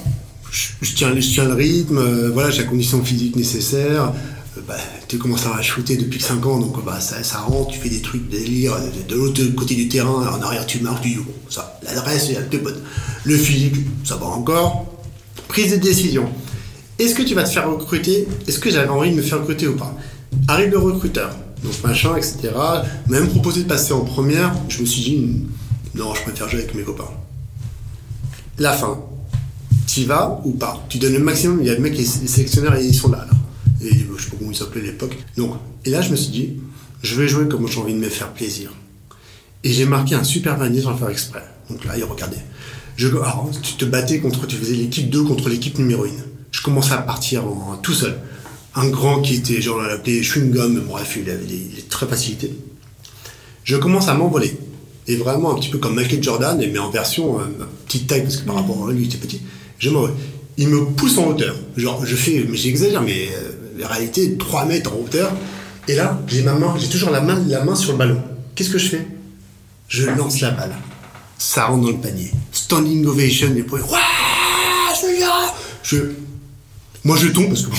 je, tiens, le rythme, voilà, j'ai la condition physique nécessaire, bah, tu commences à shooter depuis 5 ans, donc bah, ça, rentre, tu fais des trucs délire, de, l'autre côté du terrain, en arrière tu marques, du bon, ça, l'adresse, elle bonne. Le physique, ça va encore. Prise de décision. Est-ce que tu vas te faire recruter? Est-ce que j'avais envie de me faire recruter ou pas? Arrive le recruteur, donc machin, etc. Même proposé de passer en première, je me suis dit, non, je préfère jouer avec mes copains. La fin. Tu vas ou pas? Tu donnes le maximum, il y a le mec, les sélectionneurs, ils sont là. là et je sais pas comment il s'appelait à l'époque. Donc, et là, je me suis dit, je vais jouer comme j'ai envie de me faire plaisir. Et j'ai marqué un super panier sans le faire exprès. Donc là, il regardait. Je, alors, tu te battais contre, tu faisais l'équipe 2 contre l'équipe numéro 1. Je commençais à partir tout seul. Un grand qui était, genre, on l'appelait chewing gum, bref, il avait des, très facilités. Je commence à m'envoler. Et vraiment un petit peu comme Michael Jordan, mais en version euh, petite taille, parce que par rapport à lui, il était petit. Je m'envole. Il me pousse en hauteur. Genre, je fais, mais j'exagère, mais euh, en réalité 3 mètres en hauteur. Et là, j'ai ma main, j'ai toujours la main, la main sur le ballon. Qu'est-ce que je fais? Je lance la balle. Ça rentre dans le panier. Standing ovation, les points. Je, moi, je tombe parce que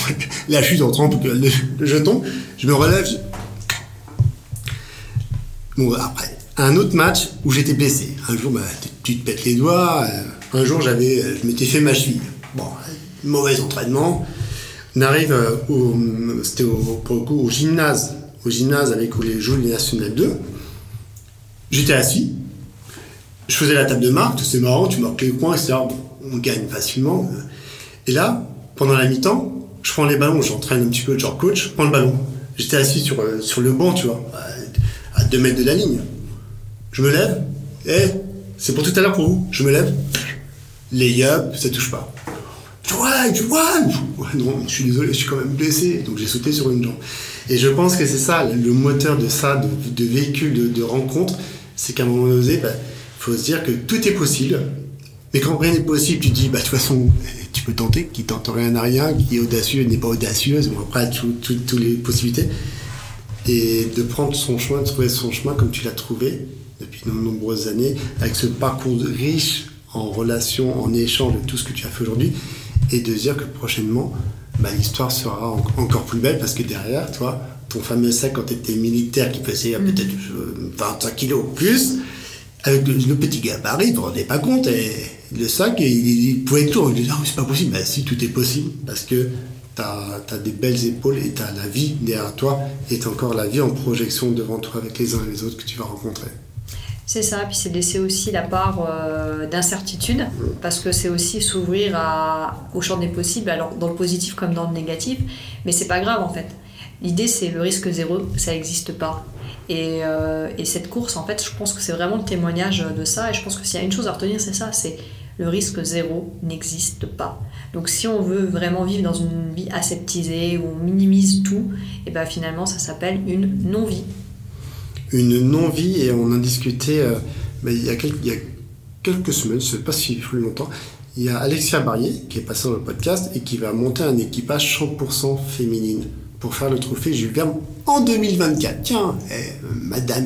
la <laughs> chute en trempe, je tombe, je me relève. Bon, après, un autre match où j'étais blessé. Un jour, bah, tu te pètes les doigts. Euh, un jour, j'avais, je m'étais fait ma cheville. Bon, mauvais entraînement. On arrive euh, au, c'était pour le coup au gymnase, au gymnase avec les jouent les nationales 2. J'étais assis, je faisais la table de marque, c'est marrant, tu marques les points, etc. on gagne facilement. Et là, pendant la mi-temps, je prends les ballons, j'entraîne un petit peu, genre coach, je prends le ballon. J'étais assis sur, euh, sur le banc, tu vois, à 2 mètres de la ligne. Je me lève, et c'est pour tout à l'heure pour vous, je me lève, les up, ça touche pas vois, tu vois Non, je suis désolé, je suis quand même blessé. Donc j'ai sauté sur une jambe. Et je pense que c'est ça, le moteur de ça, de, véhicule, de, rencontre, c'est qu'à un moment donné, il bah, faut se dire que tout est possible. Mais quand rien n'est possible, tu te dis, bah, de toute façon, tu peux tenter, qui tente rien à rien, qui est audacieux n'est pas audacieuse, bon, après, toutes les possibilités. et de prendre son chemin, de trouver son chemin comme tu l'as trouvé depuis de nombreuses années, avec ce parcours riche en relations, en échange de tout ce que tu as fait aujourd'hui, et de dire que prochainement, bah, l'histoire sera encore plus belle parce que derrière, toi, ton fameux sac quand tu étais militaire qui pesait mm. peut-être 25 euh, kilos ou plus, avec le, petit gabarit, tu ne te rendais pas compte, et le sac, il, pouvait tout. On disait, ah, c'est pas possible. Bah, si, tout est possible parce que tu as, des belles épaules et tu as la vie derrière toi et tu encore la vie en projection devant toi avec les uns et les autres que tu vas rencontrer. C'est ça, puis c'est laisser aussi la part euh, d'incertitude, parce que c'est aussi s'ouvrir au champ des possibles, alors dans le positif comme dans le négatif, mais c'est pas grave en fait. L'idée c'est le risque zéro, ça n'existe pas. Et, euh, et, cette course, en fait, je pense que c'est vraiment le témoignage de ça, et je pense que s'il y a une chose à retenir, c'est ça, c'est le risque zéro n'existe pas. Donc si on veut vraiment vivre dans une vie aseptisée, où on minimise tout, et ben finalement ça s'appelle une non-vie une non-vie et on en discutait euh, il, y a quelques, semaines, je ne sais pas si plus longtemps. Il y a Alexia Barrier qui est passée dans le podcast et qui va monter un équipage 100% féminine pour faire le trophée Jules en 2024. Tiens, eh, madame.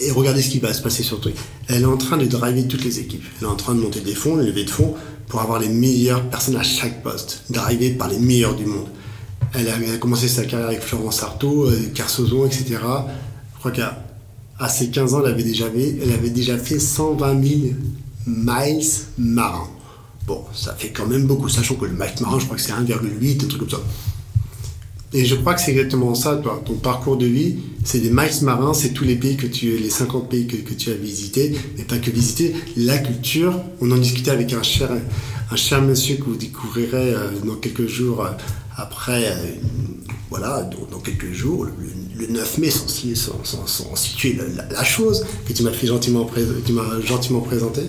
Et regardez ce qui va se passer sur le. Elle est en train de driver toutes les équipes. Elle est en train de monter des fonds, lever de fonds pour avoir les meilleures personnes à chaque poste, driver par les meilleurs du monde. Elle a, commencé sa carrière avec Florence Artaud, euh, Carsozon, etc. Je crois qu'à ses 15 ans, elle avait, déjà, fait 120 000 miles marins. Bon, ça fait quand même beaucoup, sachant que le mile marin, je crois que c'est 1,8, un truc comme ça. Et je crois que c'est exactement ça, toi. Ton parcours de vie, c'est des miles marins, c'est tous les pays que tu, les 50 pays que, tu as visités, mais pas que visiter, la culture. On en discutait avec un cher, un cher monsieur que vous découvrirez euh, dans quelques jours euh, après, euh, voilà, dans, quelques jours, le, 9 mai, sans, situer la, chose que tu m'as gentiment, gentiment présenté.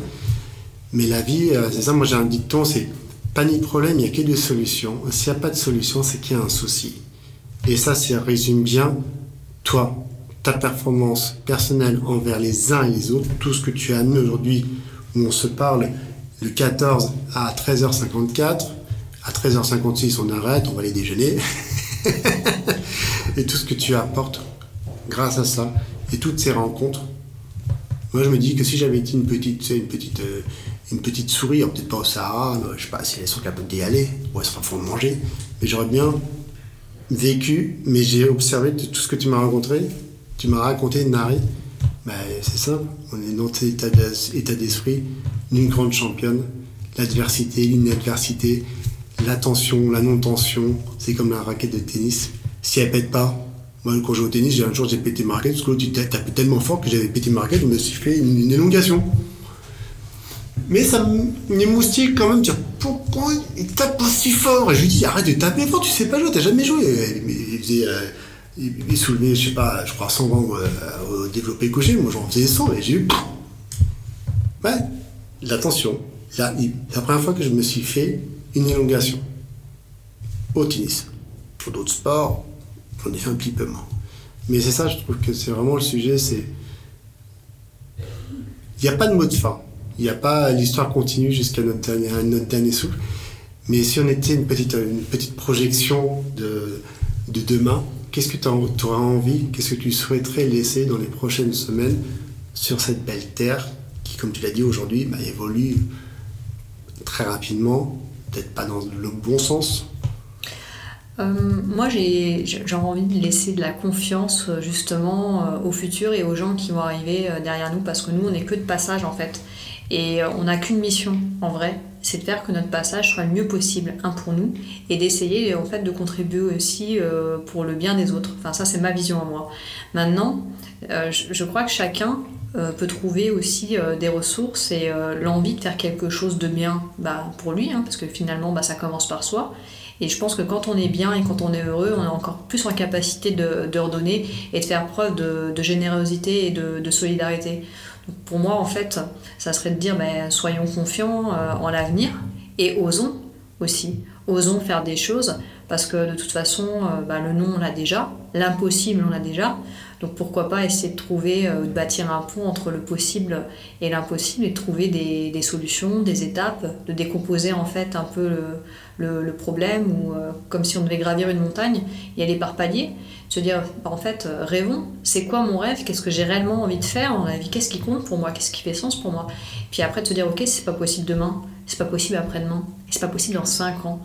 Mais la vie, c'est ça, moi j'ai un dicton, c'est pas ni problème, il n'y a que des solutions. S'il n'y a pas de solution, c'est qu'il y a un souci. Et ça, ça résume bien toi, ta performance personnelle envers les uns et les autres, tout ce que tu as amené aujourd'hui, où on se parle le 14 à 13h54, à 13h56, on arrête, on va aller déjeuner. <laughs> et tout ce que tu apportes grâce à ça et toutes ces rencontres. Moi, je me dis que si j'avais été une petite, une petite, euh, une petite souris, peut-être pas au Sahara, je sais pas si elles sont capables d'y aller, ou elles sont de manger, mais j'aurais bien vécu, mais j'ai observé tout ce que tu m'as rencontré, tu m'as raconté, Nari. Ben, c'est simple, on est dans cet état d'esprit d'une grande championne. L'adversité, l'inadversité, la tension, la non-tension, c'est comme la raquette de tennis. Si elle pète pas, moi quand je joue au tennis, j'ai un jour j'ai pété ma raquette parce que l'autre tapé tellement fort que j'avais pété ma raquette, on me suis fait une, élongation. Mais ça m'émoustille quand même, dire pourquoi il tape pas si fort Et je lui dis arrête de taper fort, tu sais pas jouer, t'as jamais joué. Il, faisait, euh, soulevait, je sais pas, je crois 120 euh, au développé couché, moi j'en faisais 100 et j'ai eu. Ouais, la tension. La, la première fois que je me suis fait une élongation au tennis. Pour d'autres sports, j'en ai fait un petit peu moins. Mais c'est ça, je trouve que c'est vraiment le sujet, c'est... Il n'y a pas de mot de fin. Il n'y a pas l'histoire continue jusqu'à notre dernier, souffle. Mais si on était une petite, une petite projection de, de demain, qu'est-ce que tu auras envie, qu'est-ce que tu souhaiterais laisser dans les prochaines semaines sur cette belle terre qui, comme tu l'as dit aujourd'hui, bah, évolue très rapidement peut-être pas dans le bon sens? Euh, moi, j'ai envie de laisser de la confiance euh, justement euh, au futur et aux gens qui vont arriver derrière nous parce que nous, on n'est que de passage en fait. Et on n'a qu'une mission en vrai, c'est de faire que notre passage soit le mieux possible, un pour nous, et d'essayer en fait de contribuer aussi pour le bien des autres. Enfin, ça, c'est ma vision à moi. Maintenant, je crois que chacun euh, peut trouver aussi euh, des ressources et euh, l'envie de faire quelque chose de bien bah, pour lui, hein, parce que finalement bah, ça commence par soi. Et je pense que quand on est bien et quand on est heureux, on est encore plus en capacité de redonner et de faire preuve de, générosité et de, solidarité. Pour moi, en fait, ça serait de dire ben, soyons confiants en l'avenir et osons aussi. Osons faire des choses parce que de toute façon, bah, le non, on l'a déjà, l'impossible, on l'a déjà. Donc pourquoi pas essayer de trouver, euh, de bâtir un pont entre le possible et l'impossible et trouver des, solutions, des étapes, de décomposer en fait un peu le, problème ou euh, comme si on devait gravir une montagne, y aller par paliers, Se dire, bah, en fait, euh, rêvons, c'est quoi mon rêve? Qu'est-ce que j'ai réellement envie de faire dans la vie? Qu'est-ce qui compte pour moi? Qu'est-ce qui fait sens pour moi? Puis après, de se dire, ok, c'est pas possible demain, c'est pas possible après-demain, c'est pas possible dans 5 ans,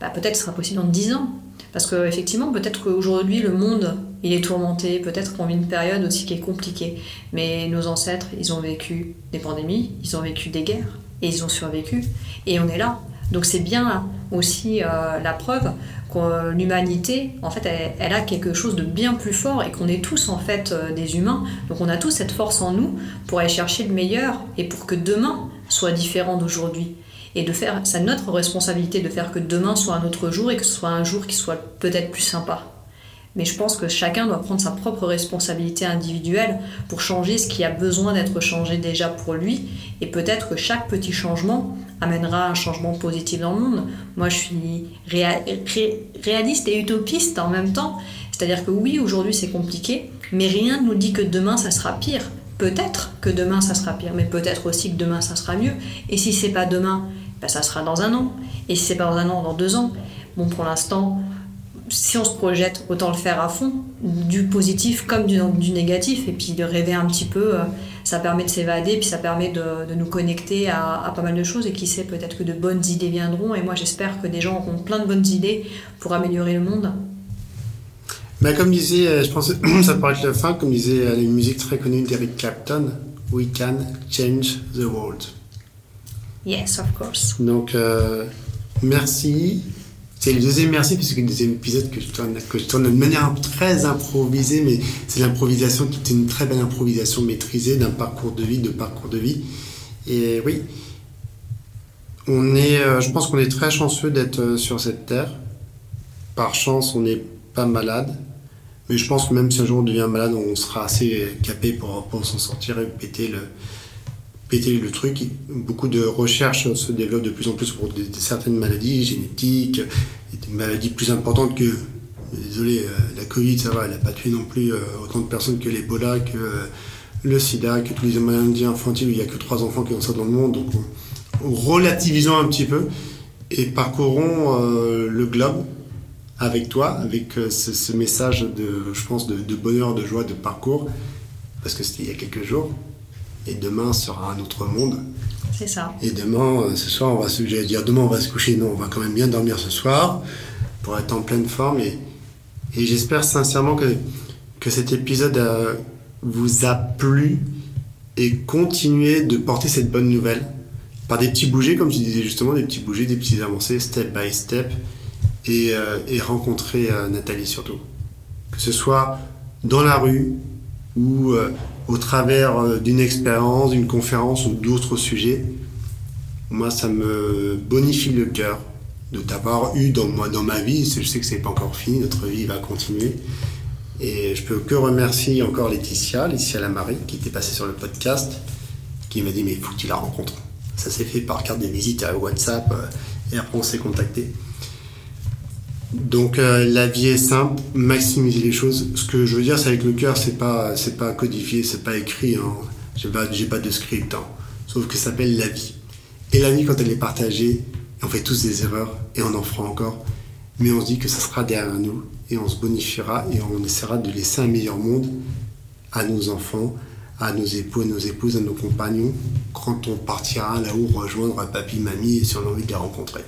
bah, peut-être ce sera possible dans 10 ans. Parce qu'effectivement, peut-être qu'aujourd'hui, le monde, il est tourmenté, peut-être qu'on vit une période aussi qui est compliquée. Mais nos ancêtres, ils ont vécu des pandémies, ils ont vécu des guerres, et ils ont survécu. Et on est là. Donc c'est bien aussi euh, la preuve que l'humanité, en fait, elle, a quelque chose de bien plus fort et qu'on est tous en fait euh, des humains. Donc on a tous cette force en nous pour aller chercher le meilleur et pour que demain soit différent d'aujourd'hui et de faire, c'est notre responsabilité de faire que demain soit un autre jour et que ce soit un jour qui soit peut-être plus sympa. Mais je pense que chacun doit prendre sa propre responsabilité individuelle pour changer ce qui a besoin d'être changé déjà pour lui. Et peut-être que chaque petit changement amènera un changement positif dans le monde. Moi, je suis réaliste et utopiste en même temps. C'est-à-dire que oui, aujourd'hui c'est compliqué, mais rien ne nous dit que demain ça sera pire. Peut-être que demain ça sera pire, mais peut-être aussi que demain ça sera mieux. Et si c'est pas demain, ben, ça sera dans un an. Et si c'est pas dans un an, dans deux ans. Bon, pour l'instant, si on se projette, autant le faire à fond, du positif comme du, négatif, et puis de rêver un petit peu. Euh, ça permet de s'évader, puis ça permet de, de nous connecter à, à, pas mal de choses, et qui sait, peut-être que de bonnes idées viendront. Et moi, j'espère que des gens auront plein de bonnes idées pour améliorer le monde. Mais comme disait, euh, je pense que <clears throat> ça pourrait être la fin, comme disait euh, une musique très connue d'Eric Clapton, We can change the world. Yes, of course. Donc, euh, merci. C'est le deuxième merci, puisque c'est le deuxième épisode que je, tourne, que je tourne de manière très improvisée, mais c'est l'improvisation qui est une très belle improvisation maîtrisée d'un parcours de vie, de parcours de vie. Et oui, on est, euh, je pense qu'on est très chanceux d'être euh, sur cette terre. Par chance, on n'est pas malade. Mais je pense que même si un jour on devient malade, on sera assez capé pour, pour s'en sortir et péter le, péter le truc. Beaucoup de recherches se développent de plus en plus pour certaines maladies génétiques, des maladies plus importantes que. Désolé, euh, la Covid, ça va, elle n'a pas tué non plus euh, autant de personnes que l'Ebola, que euh, le sida, que tous les maladies infantiles, il n'y a que trois enfants qui ont ça dans le monde. Donc, relativisons un petit peu et parcourons le globe avec toi, avec ce, message de, je pense, de bonheur, de joie, de parcours, parce que c'était il y a quelques jours et demain sera un autre monde. C'est ça. Et demain, euh, ce soir, on va se, dire, demain on va se coucher, non, on va quand même bien dormir ce soir pour être en pleine forme. Et, et j'espère sincèrement que, que cet épisode euh, vous a plu et continuez de porter cette bonne nouvelle par des petits bougers, comme tu disais justement, des petits bougers, des petits avancées, step by step, et, euh, et rencontrer Nathalie surtout. Que ce soit dans la rue ou au travers euh, d'une expérience, d'une conférence ou d'autres sujets, moi, ça me bonifie le cœur de t'avoir eu dans, moi, dans ma vie. Je sais que c'est pas encore fini, notre vie va continuer. Et je peux que remercier encore Laetitia, Laetitia Lamarie, qui était passée sur le podcast, qui m'a dit Mais il faut que tu la rencontres. Ça s'est fait par carte de visite à WhatsApp, euh, et après on s'est contacté. Donc euh, la vie est simple, maximiser les choses. Ce que je veux dire, c'est avec le cœur, c'est pas c'est pas codifié, c'est pas écrit. Hein. J'ai pas de script. Hein. Sauf que ça s'appelle la vie. Et la vie, quand elle est partagée, on fait tous des erreurs et on en fera encore. Mais on se dit que ça sera derrière nous et on se bonifiera et on essaiera de laisser un meilleur monde à nos enfants, à nos époux, à nos épouses, à nos compagnons quand on partira là-haut rejoindre papy, mamie et si on a envie de les rencontrer.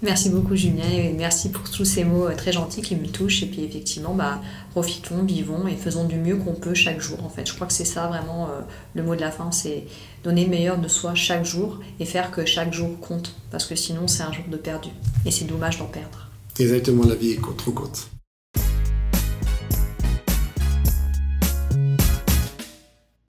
Merci beaucoup Julien et merci pour tous ces mots euh, très gentils qui me touchent. Et puis effectivement, bah, profitons, vivons et faisons du mieux qu'on peut chaque jour. En fait, je crois que c'est ça vraiment euh, le mot de la fin, c'est donner le meilleur de soi chaque jour et faire que chaque jour compte. Parce que sinon, c'est un jour de perdu. Et c'est dommage d'en perdre. Exactement, la vie est trop courte.